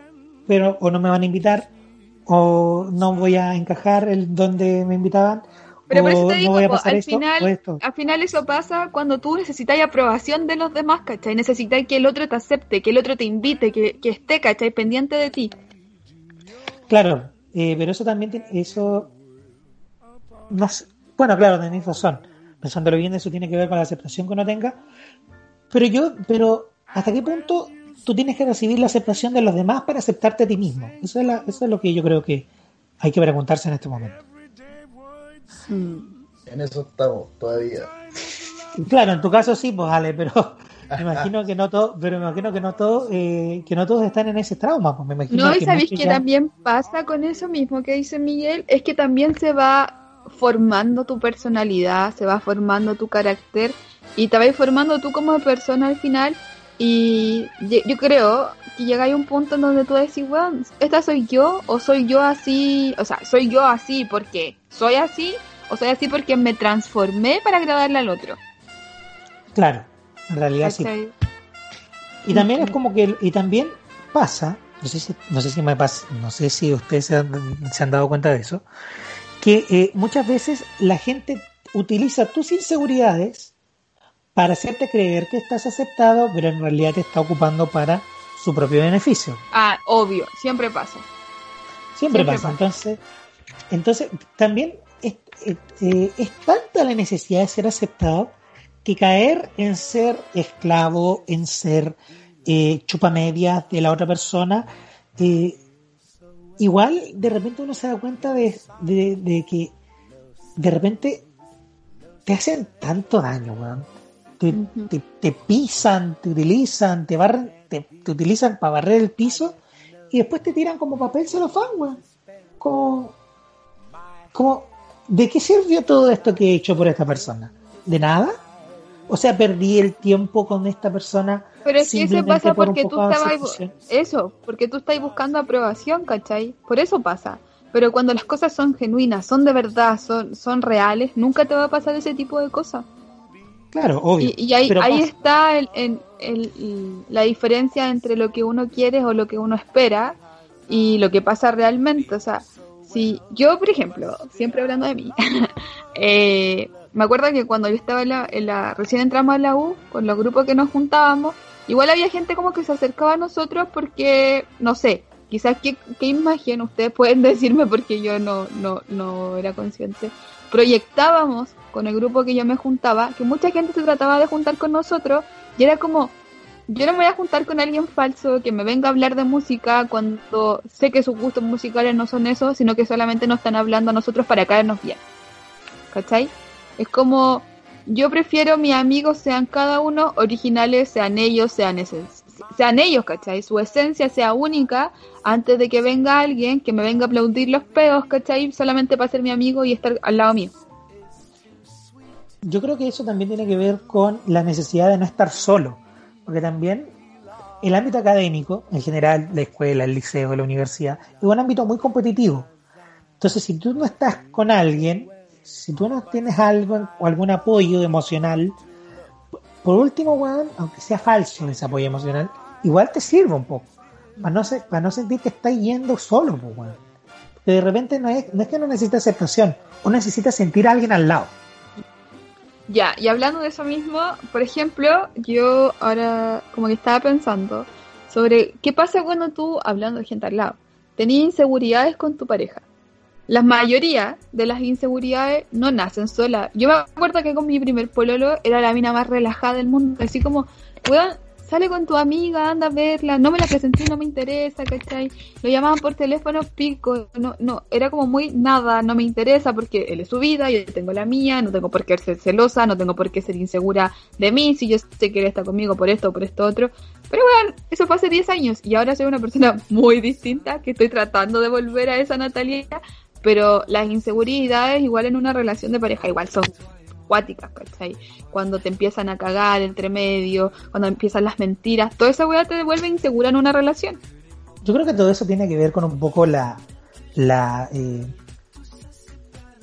pero o no me van a invitar, o no voy a encajar el donde me invitaban, Pero por eso te no digo, voy a po, pasar al esto final, esto. al final eso pasa cuando tú necesitas aprobación de los demás, ¿cachai? Necesitas que el otro te acepte, que el otro te invite, que, que esté, ¿cachai? Pendiente de ti. Claro, eh, pero eso también, tiene- eso, no sé. bueno, claro, tenéis razón. Pensándolo bien, eso tiene que ver con la aceptación que uno tenga. Pero yo, pero ¿hasta qué punto tú tienes que recibir la aceptación de los demás para aceptarte a ti mismo? Eso es, la- eso es lo que yo creo que hay que preguntarse en este momento. En eso estamos todavía. Claro, en tu caso sí, pues Ale, pero me imagino que no todo, pero me imagino que no todo, eh, que no todos están en ese trauma, pues me imagino No, y que sabéis que ya- también pasa con eso mismo que dice Miguel, es que también se va formando tu personalidad, se va formando tu carácter y te vas formando tú como persona al final y yo creo que llegáis a un punto en donde tú decís, bueno, esta soy yo o soy yo así, o sea, soy yo así porque soy así o soy así porque me transformé para agradarle al otro. Claro, en realidad sí. Y también es como que, y también pasa, no sé si, no sé si me pasa, no sé si ustedes se han, se han dado cuenta de eso, que eh, muchas veces la gente utiliza tus inseguridades para hacerte creer que estás aceptado, pero en realidad te está ocupando para su propio beneficio. Ah, obvio, siempre pasa. Siempre, Siempre pasa. pasa. Entonces, entonces también es, es- eh, es tanta la necesidad de ser aceptado que caer en ser esclavo, en ser eh, chupamedias de la otra persona, eh, igual de repente uno se da cuenta de, de- de que de repente te hacen tanto daño, weón. Te, te- te pisan, te utilizan, te barren, te, te utilizan para barrer el piso y después te tiran como papel celofán, weón. Como, como, ¿de qué sirvió todo esto que he hecho por esta persona? ¿De nada? O sea, perdí el tiempo con esta persona. Pero es que eso pasa por porque tú estabas eso, porque tú estás buscando aprobación, ¿cachai? Por eso pasa. Pero cuando las cosas son genuinas, son de verdad, son, son reales, nunca te va a pasar ese tipo de cosas. Claro, obvio. Y, y ahí, ahí está el, el- el- la diferencia entre lo que uno quiere o lo que uno espera y lo que pasa realmente. O sea, si yo, por ejemplo, siempre hablando de mí, eh, me acuerdo que cuando yo estaba en la, en la- recién entramos a la U, con los grupos que nos juntábamos, igual había gente como que se acercaba a nosotros porque, no sé, quizás qué, qué imagen ustedes pueden decirme porque yo no, no, no era consciente. Proyectábamos con el grupo que yo me juntaba, que mucha gente se trataba de juntar con nosotros y era como, yo no me voy a juntar con alguien falso que me venga a hablar de música cuando sé que sus gustos musicales no son esos, sino que solamente nos están hablando a nosotros para caernos bien. ¿Cachai? Es como, yo prefiero mis amigos sean cada uno originales, sean ellos, sean sean ellos, ¿cachai? Su esencia sea única antes de que venga alguien que me venga a aplaudir los pedos, ¿cachai? Solamente para ser mi amigo y estar al lado mío. Yo creo que eso también tiene que ver con la necesidad de no estar solo, porque también el ámbito académico, en general, la escuela, el liceo, la universidad, es un ámbito muy competitivo. Entonces, si tú no estás con alguien, si tú no tienes algo o algún apoyo emocional, por último, weón, aunque sea falso ese apoyo emocional, igual te sirve un poco, para no, para no sentir que estás yendo solo, pues, weón. De repente no es, no es que no necesites aceptación, o necesitas sentir a alguien al lado. Ya, y hablando de eso mismo, por ejemplo, yo ahora como que estaba pensando sobre qué pasa cuando tú, hablando de gente al lado, tenías inseguridades con tu pareja. La mayoría de las inseguridades no nacen solas. Yo me acuerdo que con mi primer pololo era la mina más relajada del mundo, así como, weón, sale con tu amiga, anda a verla, no me la presenté, no me interesa, ¿cachai? Lo llamaban por teléfono, pico, no, no, era como muy nada, no me interesa porque él es su vida, yo tengo la mía, no tengo por qué ser celosa, no tengo por qué ser insegura de mí, si yo sé que él está conmigo por esto o por esto otro. Pero bueno, eso fue hace 10 años y ahora soy una persona muy distinta que estoy tratando de volver a esa Natalia, pero las inseguridades igual en una relación de pareja igual son cuáticas, ¿cachai? Cuando te empiezan a cagar entre medio, cuando empiezan las mentiras, toda esa weá te devuelve insegura en una relación. Yo creo que todo eso tiene que ver con un poco la, la eh,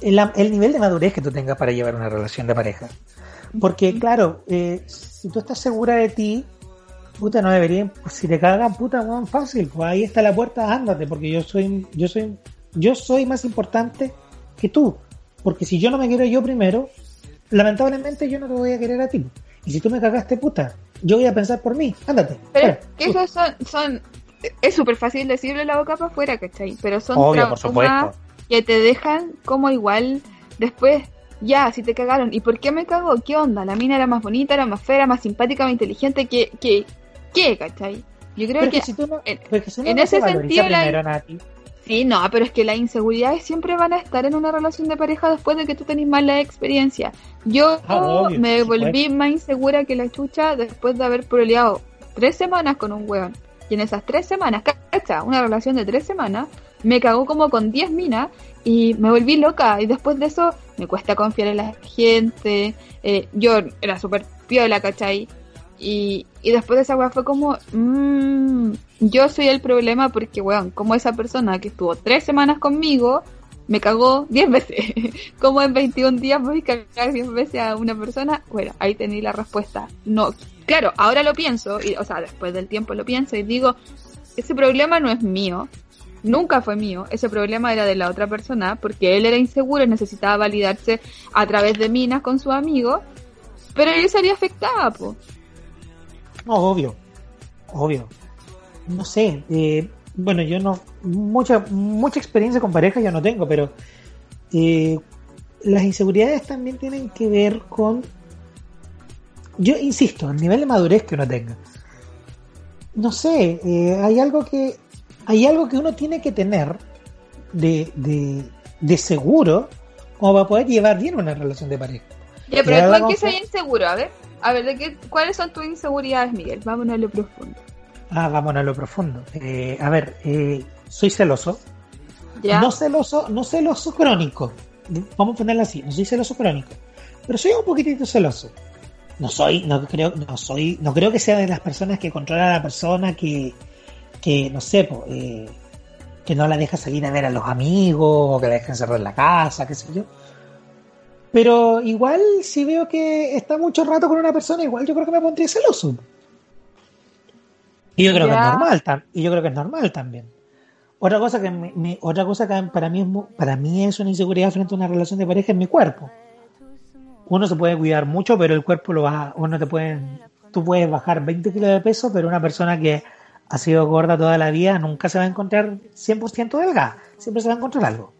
el, el nivel de madurez que tú tengas para llevar una relación de pareja. Porque, claro, eh, si si tú estás segura de ti, puta, no deberían, pues, si te cagan, puta, weón, fácil, pues ahí está la puerta, ándate, porque yo soy, yo soy, yo soy más importante que tú. Porque si yo no me quiero yo primero, lamentablemente yo no te voy a querer a ti. Y si tú me cagaste, puta, yo voy a pensar por mí, ándate. Pero fuera. que esos son, son es súper fácil decirle la boca para afuera, ¿cachai? Pero son Obvio, por traumas supuesto. que te dejan como igual después, ya, si te cagaron. ¿Y por qué me cagó? ¿Qué onda? La mina era más bonita, era más fea, era más simpática, más inteligente, ¿qué, qué, qué, cachai? Yo creo Pero que... que si tú no, en- si uno en no ese sentido, la- primero, Nati, Sí, no, pero es que las inseguridades siempre van a estar en una relación de pareja después de que tú tenés mala experiencia. Yo Ah, obvio, me volví más insegura que la chucha después de haber proleado tres semanas con un weón. Y en esas tres semanas, cacha, una relación de tres semanas, me cagó como con diez minas y me volví loca. Y después de eso me cuesta confiar en la gente. eh, yo era súper piola, ¿cachai? Y, y después de esa weá fue como, mmm, yo soy el problema porque, weón, como esa persona que estuvo tres semanas conmigo, me cagó diez veces. como en 21 días voy a cagar diez veces a una persona. Bueno, ahí tení la respuesta. No, claro, ahora lo pienso, y, o sea, después del tiempo lo pienso y digo, ese problema no es mío. Nunca fue mío, ese problema era de la otra persona, porque él era inseguro y necesitaba validarse a través de minas con su amigo, pero yo salía afectada, po. No, obvio, obvio. No sé, eh, bueno, yo no, mucha, mucha experiencia con pareja yo no tengo, pero eh, las inseguridades también tienen que ver con, yo insisto, el nivel de madurez que uno tenga. No sé, eh, hay algo que, hay algo que uno tiene que tener de, de, de seguro como para poder llevar bien una relación de pareja. Ya, Ya pero ¿tú en hablamos qué soy inseguro? A ver, a ver, ¿de qué, ¿cuáles son tus inseguridades, Miguel? Vámonos a lo profundo. Ah, vámonos a lo profundo. Eh, a ver, eh, soy celoso. ¿Ya? No celoso, no celoso crónico. Vamos a ponerlo así, no soy celoso crónico. Pero soy un poquitito celoso. No soy, no creo, no soy, no creo que sea de las personas que controla a la persona que, que no sé, po, eh, que no la deja salir a ver a los amigos, o que la deja encerrar en la casa, qué sé yo. Pero igual, si veo que está mucho rato con una persona, igual yo creo que me pondría celoso. Y yo creo que es normal, y yo creo que es normal también. Otra cosa que me- me- otra cosa que para mí es para mí es una inseguridad frente a una relación de pareja es mi cuerpo. Uno se puede cuidar mucho, pero el cuerpo lo baja, uno te puede, tú puedes bajar 20 kilos de peso, pero una persona que ha sido gorda toda la vida nunca se va a encontrar 100% delgada, siempre se va a encontrar algo.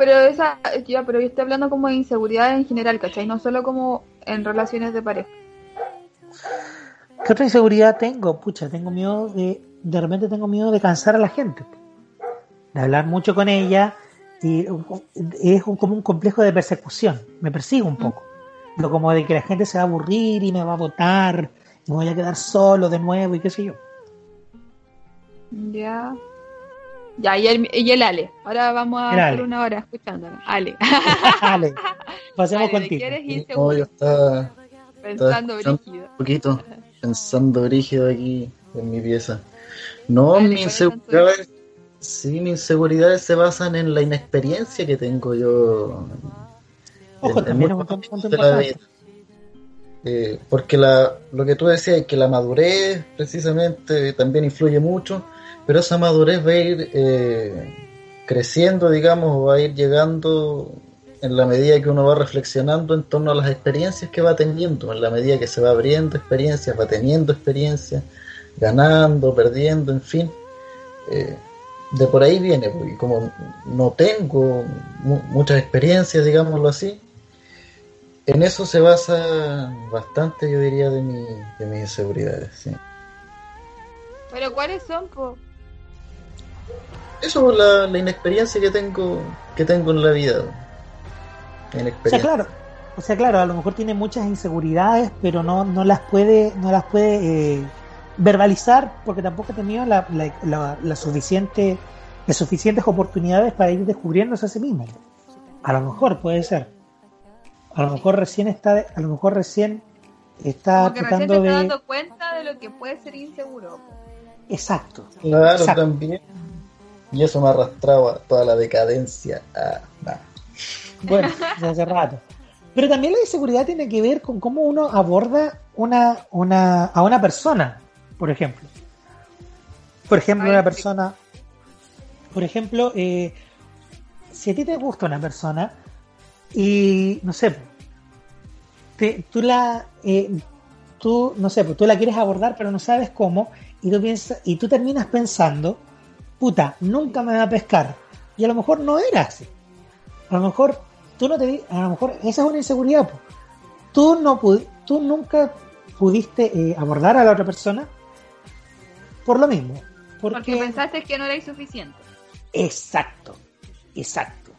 Pero esa, ya, pero yo estoy hablando como de inseguridades en general, ¿cachai? No solo como en relaciones de pareja. ¿Qué otra inseguridad tengo? Pucha, tengo miedo de, de repente tengo miedo de cansar a la gente, de hablar mucho con ella y es un- como un complejo de persecución, me persigue un poco, lo como de que la gente se va a aburrir y me va a votar y me voy a quedar solo de nuevo y qué sé yo. Ya. Ya, y el, y el Ale. Ahora vamos a hacer una hora escuchándolo. Ale. Pasemos Ale, ¿de contigo. yo estaba, Pensando estaba brígido. un poquito pensando brígido aquí en mi pieza. No, mi ¿cuáles son tus inseguridades, sí, mis inseguridades se basan en la inexperiencia que tengo yo. Ojo, en- en un de la importante. vida. Eh, porque la, lo que tú decías es que la madurez precisamente también influye mucho, pero esa madurez va a ir eh, creciendo, digamos, va a ir llegando en la medida que uno va reflexionando en torno a las experiencias que va teniendo, en la medida que se va abriendo experiencias, va teniendo experiencias, ganando, perdiendo, en fin. Eh, de por ahí viene, porque como no tengo mu- muchas experiencias, digámoslo así, en eso se basa bastante, yo diría, de, mi, de mis inseguridades. sí. Pero ¿cuáles son? Eso la, la inexperiencia que tengo que tengo en la vida. O sea, claro, o sea, claro, a lo mejor tiene muchas inseguridades, pero no, no las puede, no las puede eh, verbalizar porque tampoco ha tenido la, la, la- la suficiente, las suficientes oportunidades para ir descubriéndose a sí mismo. A lo mejor puede ser. A lo mejor recién está, a lo mejor recién está Como que recién te de, dando cuenta de lo que puede ser inseguro. exacto. Claro, Exacto. también. Y eso me ha arrastrado a toda la decadencia. Ah, nah. Bueno, desde hace rato. Pero también la inseguridad tiene que ver con cómo uno aborda una, una, a una persona, por ejemplo. Por ejemplo, A una persona, por ejemplo, eh, si a ti te gusta una persona y, no sé, te- tú la, eh, tú, no sé, pues, tú la quieres abordar pero no sabes cómo y tú piensas, y tú terminas pensando, puta, nunca me va a pescar. Y a lo mejor no era así. A lo mejor tú no te a lo mejor esa es una inseguridad. po. Tú no tú nunca pudiste eh, abordar a la otra persona por lo mismo. Porque, Porque pensaste que no erais suficiente. exacto, exacto.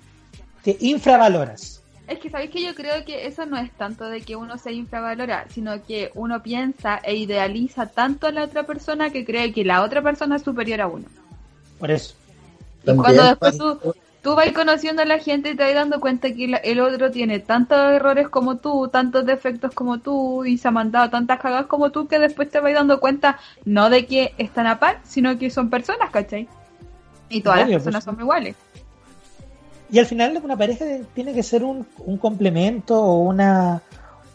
Te infravaloras. Es que sabéis que yo creo que eso no es tanto de que uno se infravalora, sino que uno piensa e idealiza tanto a la otra persona que cree que la otra persona es superior a uno. Por eso. Y cuando después tú, tú vas conociendo a la gente y te vas dando cuenta que el otro tiene tantos errores como tú, tantos defectos como tú y se ha mandado tantas cagadas como tú que después te vas dando cuenta no de que están a par, sino que son personas, ¿cachai? Y todas Obvio, las personas pues. son iguales. Y al final una pareja tiene que ser un, un complemento o una,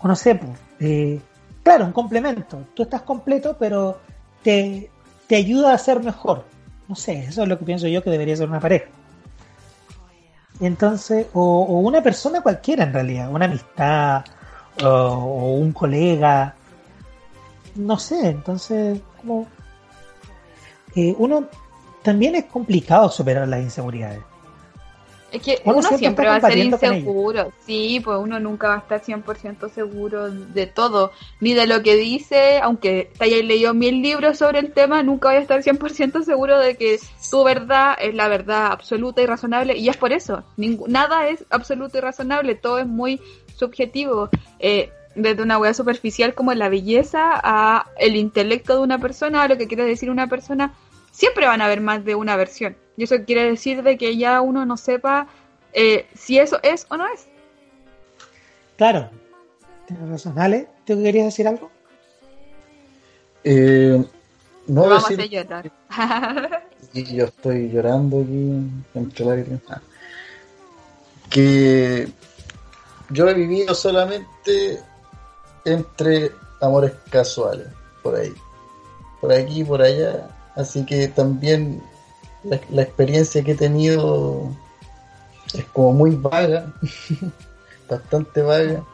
o no sé, pues, eh, claro, un complemento. Tú estás completo, pero te, te ayuda a ser mejor. No sé, eso es lo que pienso yo que debería ser una pareja. Entonces, o, una persona cualquiera en realidad, una amistad o, o un colega, no sé, entonces, como eh, uno también es complicado superar las inseguridades. Es que Uno uno siempre va a ser inseguro. Sí, pues uno nunca va a estar 100% seguro de todo, ni de lo que dice, aunque te hayas leído mil libros sobre el tema, nunca vas a estar 100% seguro de que tu verdad es la verdad absoluta y razonable. Y es por eso, nada es absoluto y razonable, todo es muy subjetivo. Eh, desde una hueá superficial como la belleza a el intelecto de una persona, a lo que quiere decir una persona, siempre van a haber más de una versión. Y eso quiere decir de que ya uno no sepa eh, si eso es o no es. Claro, tienes razón. Ale, ¿tú querías decir algo? Eh, no Lo vamos a decir llorar. y yo estoy llorando aquí entre lágrimas. Ah. Que yo he vivido solamente entre amores casuales, por ahí, por aquí y por allá. Así que también la, la experiencia que he tenido es como muy vaga, bastante vaga.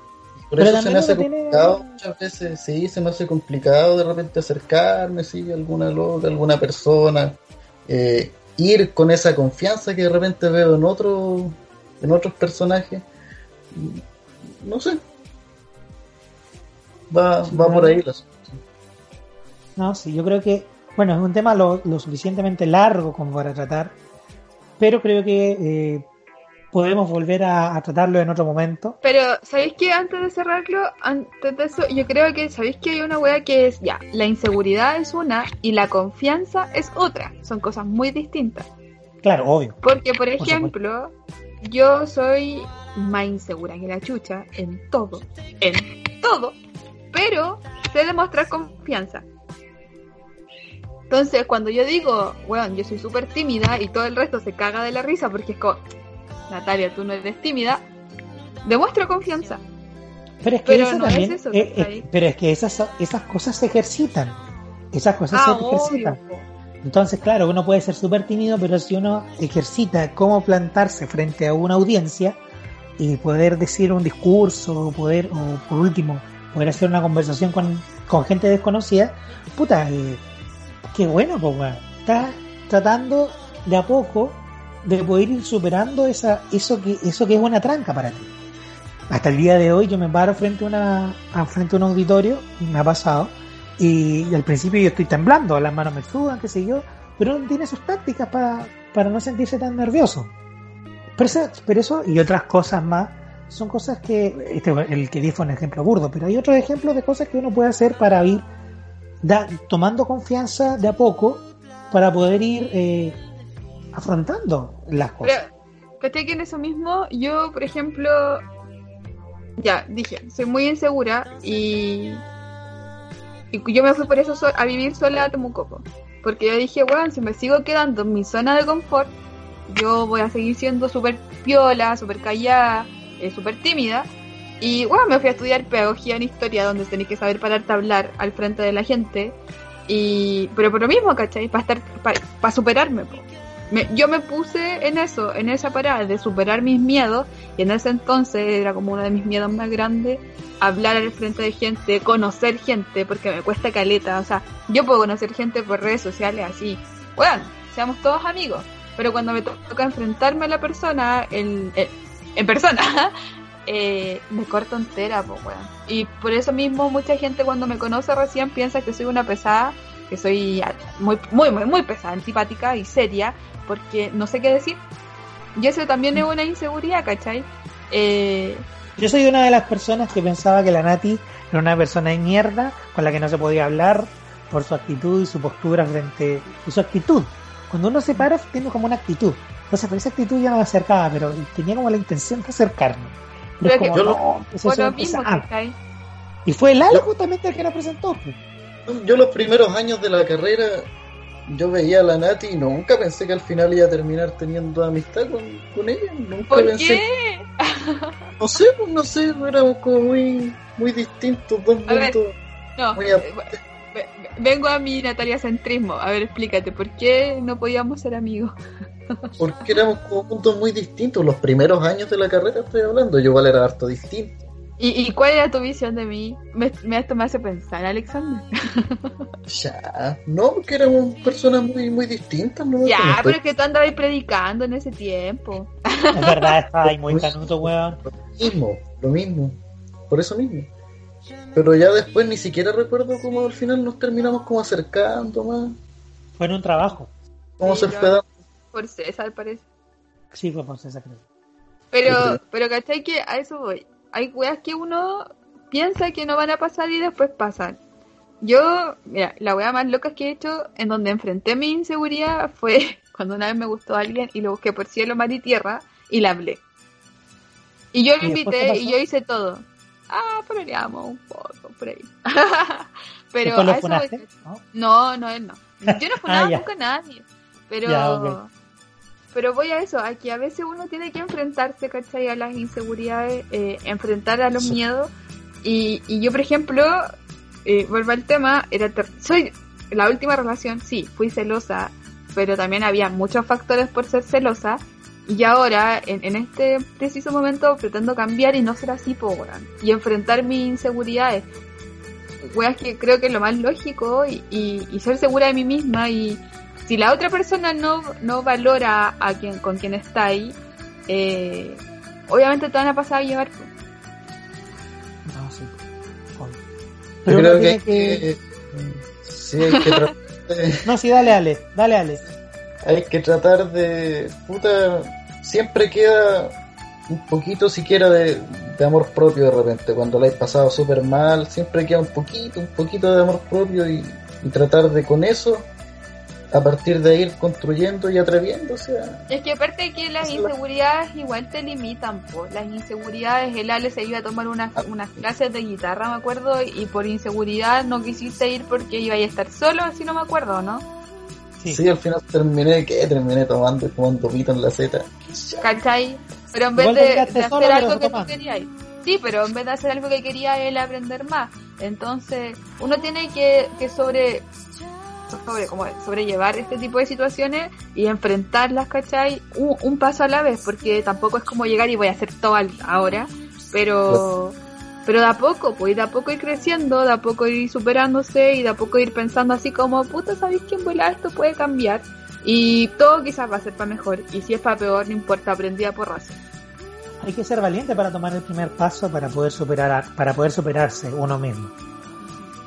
Por Pero eso se me hace tiene- complicado muchas veces, sí, se me hace complicado de repente acercarme, sí, a alguna loca, alguna persona, eh, ir con esa confianza que de repente veo en otro, en otros personajes. No sé. Va, va por ahí la No, sí, yo creo que, bueno, es un tema lo, lo suficientemente largo como para tratar, pero creo que eh, podemos volver a, a tratarlo en otro momento. Pero, ¿sabéis que antes de cerrarlo, antes de eso, yo creo que, ¿sabéis que hay una wea que es, ya, la inseguridad es una y la confianza es otra? Son cosas muy distintas. Claro, obvio. Porque, por ejemplo, yo soy más insegura que la chucha en todo, en todo, pero sé demostrar confianza. Entonces, cuando yo digo, weón, yo soy súper tímida y todo el resto se caga de la risa porque es como, Natalia, tú no eres tímida, demuestro confianza. Pero es que Pero eso no es también, eso, eh, ¿cachai? eh, pero es que esas, esas cosas se ejercitan. Esas cosas Ah, se ejercitan. obvio. Entonces, claro, uno puede ser súper tímido, pero si uno ejercita cómo plantarse frente a una audiencia y poder decir un discurso, o poder, o por último, poder hacer una conversación con, con gente desconocida, puta, eh, qué bueno, pues, weón. Estás tratando de a poco de poder ir superando esa, eso que, eso que es una tranca para ti. Hasta el día de hoy yo me paro frente a una, frente a un auditorio, me ha pasado, y, al principio yo estoy temblando, las manos me sudan, qué sé yo, pero uno tiene sus tácticas para, para no sentirse tan nervioso. Pero eso, pero eso y otras cosas más son cosas que, este, el que di fue un ejemplo burdo, pero hay otros ejemplos de cosas que uno puede hacer para ir da- tomando confianza de a poco para poder ir eh, afrontando las cosas. Pero, ¿cachai que en eso mismo? Yo, por ejemplo, ya, dije, soy muy insegura y, y yo me fui por eso so- a vivir sola a Temucoco. Porque yo dije, bueno, si me sigo quedando en mi zona de confort, yo voy a seguir siendo súper piola, súper callada, eh, súper tímida. Y bueno, me fui a estudiar pedagogía en historia, donde tenés que saber pararte a hablar al frente de la gente. Y, pero por lo mismo, ¿cachai? Para estar, para superarme. po. Me- yo me puse en eso, en esa parada de superar mis miedos, y en ese entonces era como uno de mis miedos más grandes, hablar al frente de gente, conocer gente, porque me cuesta caleta, o sea, yo puedo conocer gente por redes sociales así, bueno, seamos todos amigos, pero cuando me to- toca enfrentarme a la persona, el, el- en persona, eh, me corto entera. Y por eso mismo mucha gente cuando me conoce recién piensa que soy una pesada, que soy muy, muy, muy, muy pesada, antipática y seria, porque no sé qué decir. Y eso también es una inseguridad, ¿cachai? Eh, Yo soy una de las personas que pensaba que la Nati era una persona de mierda con la que no se podía hablar por su actitud y su postura frente y su actitud. Cuando uno se para, tiene como una actitud. Entonces, por esa actitud yo no me acercaba, pero tenía como la intención de acercarme. Pero como, que- no, pues por lo mismo, pesado. ¿cachai? Y fue Lalo justamente el que nos presentó. pues. Yo los primeros años de la carrera, yo veía a la Nati y nunca pensé que al final iba a terminar teniendo amistad con, con ella. Nunca ¿Por pensé. qué? No sé, pues no sé, éramos como muy, muy distintos, dos A ver. No, Muy a- eh, ve- ve- vengo a mi Natalia Centrismo. A ver, explícate, ¿por qué no podíamos ser amigos? Porque éramos como mundos muy distintos. Los primeros años de la carrera estoy hablando, yo igual era harto distinto. ¿Y, y cuál era tu visión de mí? Me, me, esto me hace pensar, Alexander. Ya, no, porque éramos personas muy, muy distintas, ¿no? Ya, Como pero es que tú andabas predicando en ese tiempo. Es verdad, estaba ahí muy canuto, weón. Lo mismo, lo mismo. Por eso mismo. Pero ya después ni siquiera recuerdo cómo al final nos terminamos como acercando más. Fue en un trabajo. Cómo Sí, se yo- fue dando. Por César, parece. Sí, fue por esa creo. Pero, pero ¿cachai que a eso voy? Hay weas que uno piensa que no van a pasar y después pasan. Yo, mira, la wea más loca que he hecho en donde enfrenté mi inseguridad fue cuando una vez me gustó alguien y lo busqué por cielo, mar y tierra y la hablé. Y yo lo ¿Y después qué invité y yo hice todo. Ah, peleamos un poco por ahí. pero ¿Después lo a eso voy, funaste? ¿No? no, no, él no. Yo no funaba Ah, nunca a nadie. Pero, Ya. Pero voy a eso, a que a veces uno tiene que enfrentarse, ¿cachai? A las inseguridades, eh, enfrentar a los Sí. miedos. Y, y yo, por ejemplo, eh, vuelvo al tema, era ter- soy la última relación, sí, fui celosa, pero también había muchos factores por ser celosa. Y ahora, en, en este preciso momento, pretendo cambiar y no ser así, po, weón. Y enfrentar mis inseguridades weas que creo que es lo más lógico y, y, y ser segura de mí misma y si la otra persona no, no valora a quien con quien está ahí, eh, obviamente te van a pasar a llevar. pues. No, sí. Yo Pero uno creo que, que- sí, hay que No, sí, dale, Ale, dale, Ale. hay que tratar de puta siempre queda un poquito siquiera de, de amor propio de repente cuando la has pasado súper mal siempre queda un poquito un poquito de amor propio y, y tratar de con eso a partir de ir construyendo y atreviéndose a Es que aparte que las inseguridades igual te limitan, pues. Las inseguridades, el Ale se iba a tomar unas, unas clases de guitarra, me acuerdo, y por inseguridad no quisiste ir porque iba a estar solo, así no me acuerdo, ¿no? Sí. sí al final terminé que terminé tomando y jugando pito en la Z ¿Cachai? Pero en vez de, hacer algo que tú querías. Sí, pero en vez de hacer algo que quería él aprender más. Entonces, uno tiene que, que sobre, sobre como sobrellevar este tipo de situaciones y enfrentarlas, ¿cachai? Un, paso a la vez, porque tampoco es como llegar y voy a hacer todo ahora, pero pero de a poco, pues, y de a poco ir creciendo, de a poco ir superándose y de a poco ir pensando así como, puta, ¿sabéis que en volar esto puede cambiar? Y todo quizás va a ser para mejor, y si es para peor, no importa, aprendí a porrazo. Hay que ser valiente para tomar el primer paso para poder superar para poder superarse uno mismo.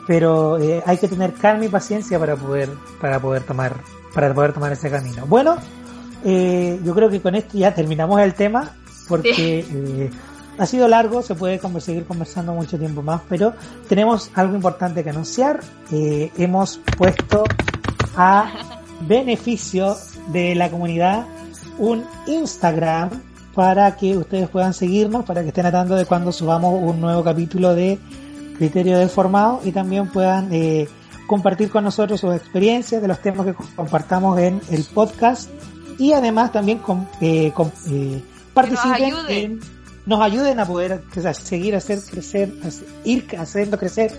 Pero eh, hay que tener calma y paciencia para poder para poder tomar para poder tomar ese camino. Bueno, eh, yo creo que con esto ya terminamos el tema porque eh, ha sido largo, se puede conver- seguir conversando mucho tiempo más, pero tenemos algo importante que anunciar. Eh, hemos puesto a beneficio de la comunidad un Instagram para que ustedes puedan seguirnos, para que estén atando de cuando subamos un nuevo capítulo de Criterio Deformado y también puedan eh, compartir con nosotros sus experiencias de los temas que compartamos en el podcast y además también eh, eh, participen ayuden. en nos ayuden a poder o sea, seguir hacer crecer, hacer- ir haciendo crecer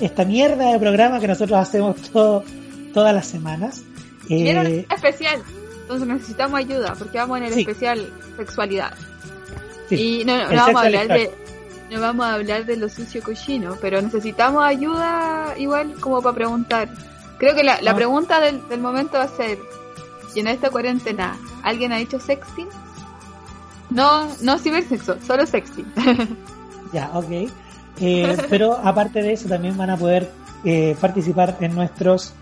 esta mierda de programa que nosotros hacemos todo, todas las semanas. Era Eh, un especial. Entonces necesitamos ayuda porque vamos en el Sí. especial sexualidad. sí, Y no, no vamos a hablar de. No vamos a hablar de lo sucio cochino, pero necesitamos ayuda igual como para preguntar. Creo que la, la Ah. pregunta del, del momento va a ser si en esta cuarentena alguien ha hecho sexting. No, no cibersexo, solo sexting. Ya, ok. Eh, pero aparte de eso, también van a poder eh, participar en nuestros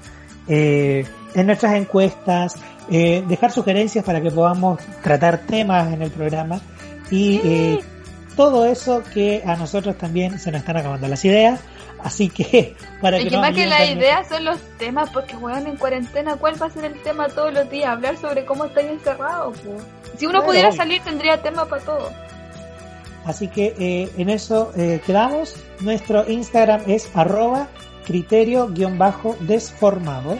eh, en nuestras encuestas, eh, dejar sugerencias para que podamos tratar temas en el programa y eh, todo eso que a nosotros también se nos están acabando las ideas. Así que para Y que que nos más que ayuden la también- idea son los temas, porque weón, en cuarentena, ¿cuál va a ser el tema todos los días? Hablar sobre cómo estáis encerrados. Si uno pudiera salir, tendría tema para todo. Así que eh, en eso eh, quedamos. Nuestro Instagram es arroba criterio-desformado.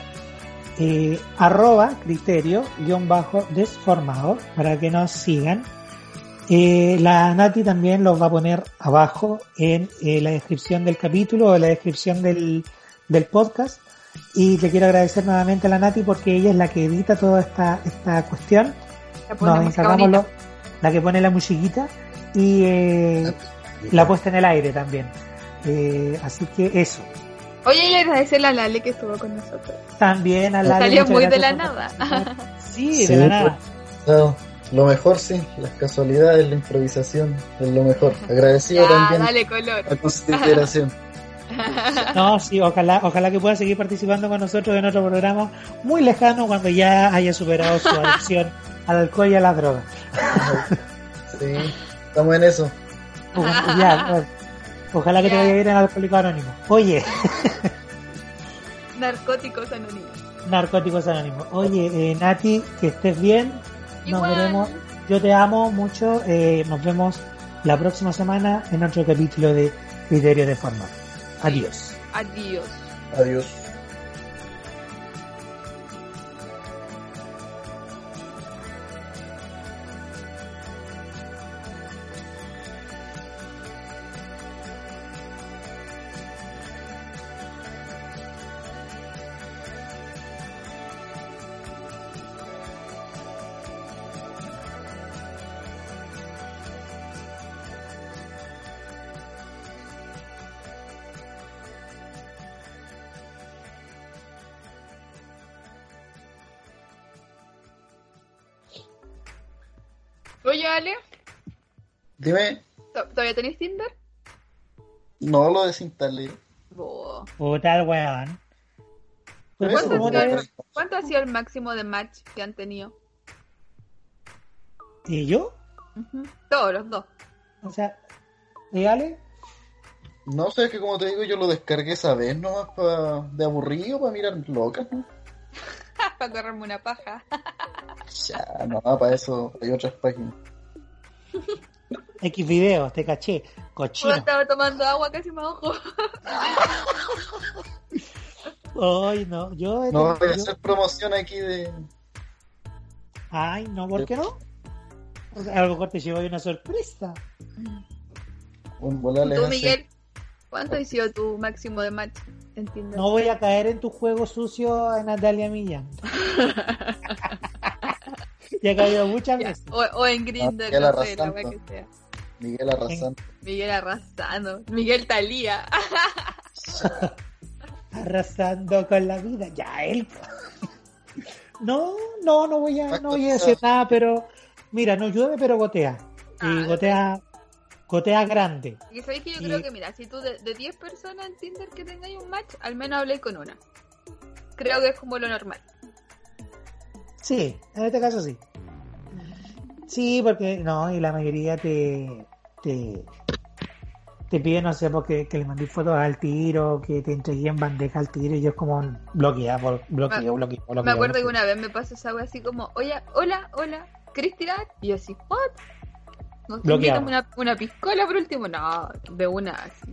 Eh, arroba criterio-desformado para que nos sigan. Eh, la Nati también los va a poner abajo en eh, la descripción del capítulo o en la descripción del, del podcast. Y le quiero agradecer nuevamente a la Nati porque ella es la que edita toda esta, esta cuestión nos encargamos lo- la que pone la musiquita y eh, la puesta en el aire también. Eh, así que eso. Oye, y agradecerle a Lale que estuvo con nosotros. También a la Salió muy de la nada. Sí, Sí, de la nada. Claro, lo mejor sí, las casualidades, la improvisación es lo mejor. Agradecido Ya, también dale color. a consideración. No, sí, ojalá, ojalá que pueda seguir participando con nosotros en otro programa muy lejano cuando ya haya superado su adicción al alcohol y a la droga. Sí, estamos en eso. Ya, bueno. ojalá que te Ya. vaya bien en Alcohólico Anónimo. Oye, Narcóticos anónimos. Narcóticos Anónimos. Oye, eh, Nati, que estés bien. Nos Igual. veremos. Yo te amo mucho. eh, nos vemos la próxima semana en otro capítulo de Criterio de Forma. Adiós. Adiós. Adiós. Oye, Ale, Dime, ¿to- ¿todavía tenéis Tinder? no lo desinstalé. Puta el weón. Pues, Eso, ¿cómo ¿Cuánto, ha sido el máximo de match que han tenido? ¿Y yo? Todos los dos. O sea, ¿y Ale? No sé, es que como te digo, yo lo descargué esa vez nomás pa- de aburrido para mirar locas, ¿no? Para correrme una paja. Ya, no, para eso hay otras páginas. X videos, te caché. Yo Cochino. estaba tomando agua, casi me ahogo. Ay, no, yo... No voy a hacer promoción aquí de... Ay, no, ¿por qué no? O sea, algo corte llevo una sorpresa. Un volarles ¿Tú. Miguel? ¿Cuánto ha sido tu máximo de match en Tinder? No voy a caer en tu juego sucio, Natalia Millán. ya he caído muchas Ya, veces. O, o en Grindr, Miguel no sé, la wea que sea. Miguel arrasando. Miguel arrasando. Miguel Talía. Arrasando con la vida. Ya, él. No, no, no voy a, no voy a decir nada, pero mira, no llueve, pero gotea. Y Ah, gotea, gotea grande. Y sabéis que yo Y- creo que, mira, si tú de, de 10 personas en Tinder que tengáis un match, al menos habléis con una. Creo que es como lo normal. Sí, en este caso sí. Sí, porque no, y la mayoría te te, te piden, no sé, porque que le mandé fotos al tiro, que te entregué en bandeja al tiro, y yo es como bloquea, por- bloqueo, bloqueo, bloqueo. Me acuerdo que una vez me pasó esa wea así como, oye, hola, hola, ¿querés tirar? Y yo así, ¿what? ¿No te Bloqueado. una, una piscola por último? No, de una así.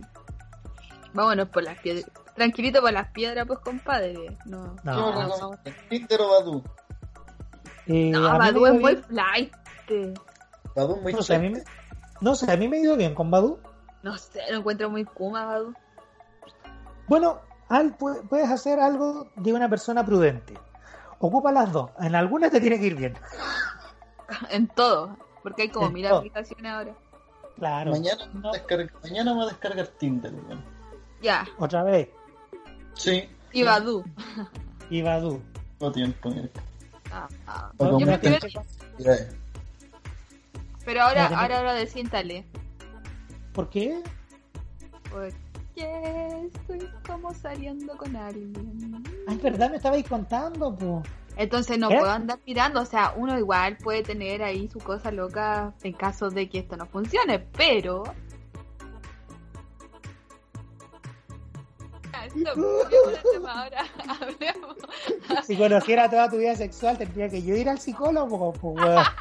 Vámonos por las piedras. Tranquilito por las piedras, pues compadre. No, No, ¿Qué me no. recomiendas? ¿Tinder o Badu? Eh, no Badu es muy flight. Badu muy No sé, a mí, me, No sé, a mí me ha ido bien con Badu. No sé, lo encuentro muy Kuma, Badu. Bueno, al, pu- puedes hacer algo de una persona prudente. Ocupa las dos. En algunas te tiene que ir bien. En todo. Porque hay como mil aplicaciones ahora. Claro. Mañana, No, descarga- mañana voy a descargar Tinder, weón. Ya. otra vez. Sí. Y Badu. Y Badu. No tiempo, mira. Ah, ah. Yo prefiero-. Pero ahora, No, ahora lo desiéntale. ¿Por qué? Porque estoy como saliendo con alguien. Ay, verdad, me estabais contando, po. Entonces no ¿Eh? puedo andar mirando, o sea, uno igual puede tener ahí su cosa loca en caso de que esto no funcione, pero... Ahora, hablemos. Si conociera toda tu vida sexual, tendría que yo ir al psicólogo, weón.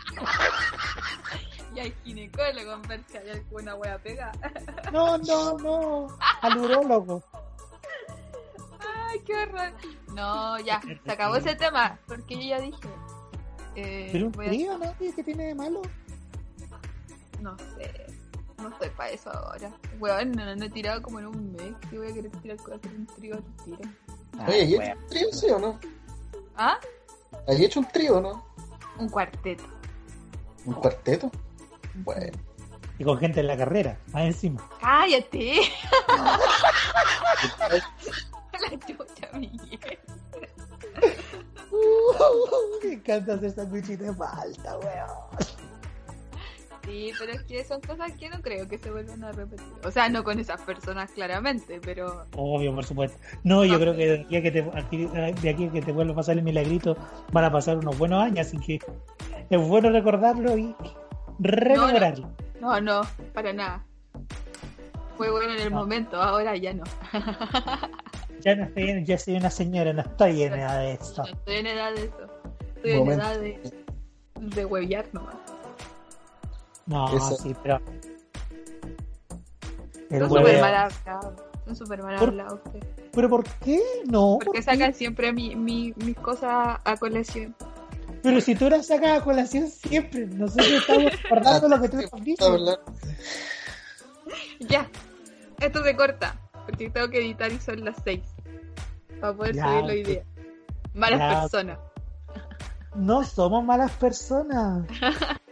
Y hay ginecólogo en ver si hay alguna wea pega. No, no, no. Al urólogo. Ay, qué horror. No, ya, se acabó ese tema, porque yo ya dije... eh, Pero un voy a- trío, ¿no? ¿Qué tiene de malo? No sé. No estoy para eso ahora. Weón, no, no he tirado como en un mes. Que voy a querer tirar hacer un trío al tiro. Oye, ¿y un trío, sí o no? ¿Ah? ¿Hay hecho un trío o no? Un cuarteto. ¿Un cuarteto? Bueno. Y con gente en la carrera, más encima. ¡Cállate! La chucha, Miguel. Me encanta hacer sándwichito de falta, weón. Sí, pero es que son cosas que no creo que se vuelvan a repetir. O sea, no con esas personas claramente, pero... Obvio, por supuesto. No, yo creo que de aquí a que te, aquí- de aquí a que te vuelva a pasar el milagrito van a pasar unos buenos años, así que es bueno recordarlo y rememorarlo. No, no, para nada. Fue bueno en el No. momento, ahora ya no. Ya no estoy, en- ya soy una señora, no estoy en edad de esto. No estoy en edad de eso. Estoy en edad de, de huevear nomás. No, Eso. sí, pero. El Son súper mal hablados. Son súper mal ¿Por- hablados ustedes. ¿Pero por qué? No, Porque ¿por sacan qué? siempre mi, mi, mis cosas a colección. Pero si tú las sacas a colación siempre, nosotros estamos recordando lo que tú has dicho. Ya, esto se corta. Porque tengo que editar y son las 6. Para poder Ya, ok. día. Malas Ya. personas. No somos malas personas.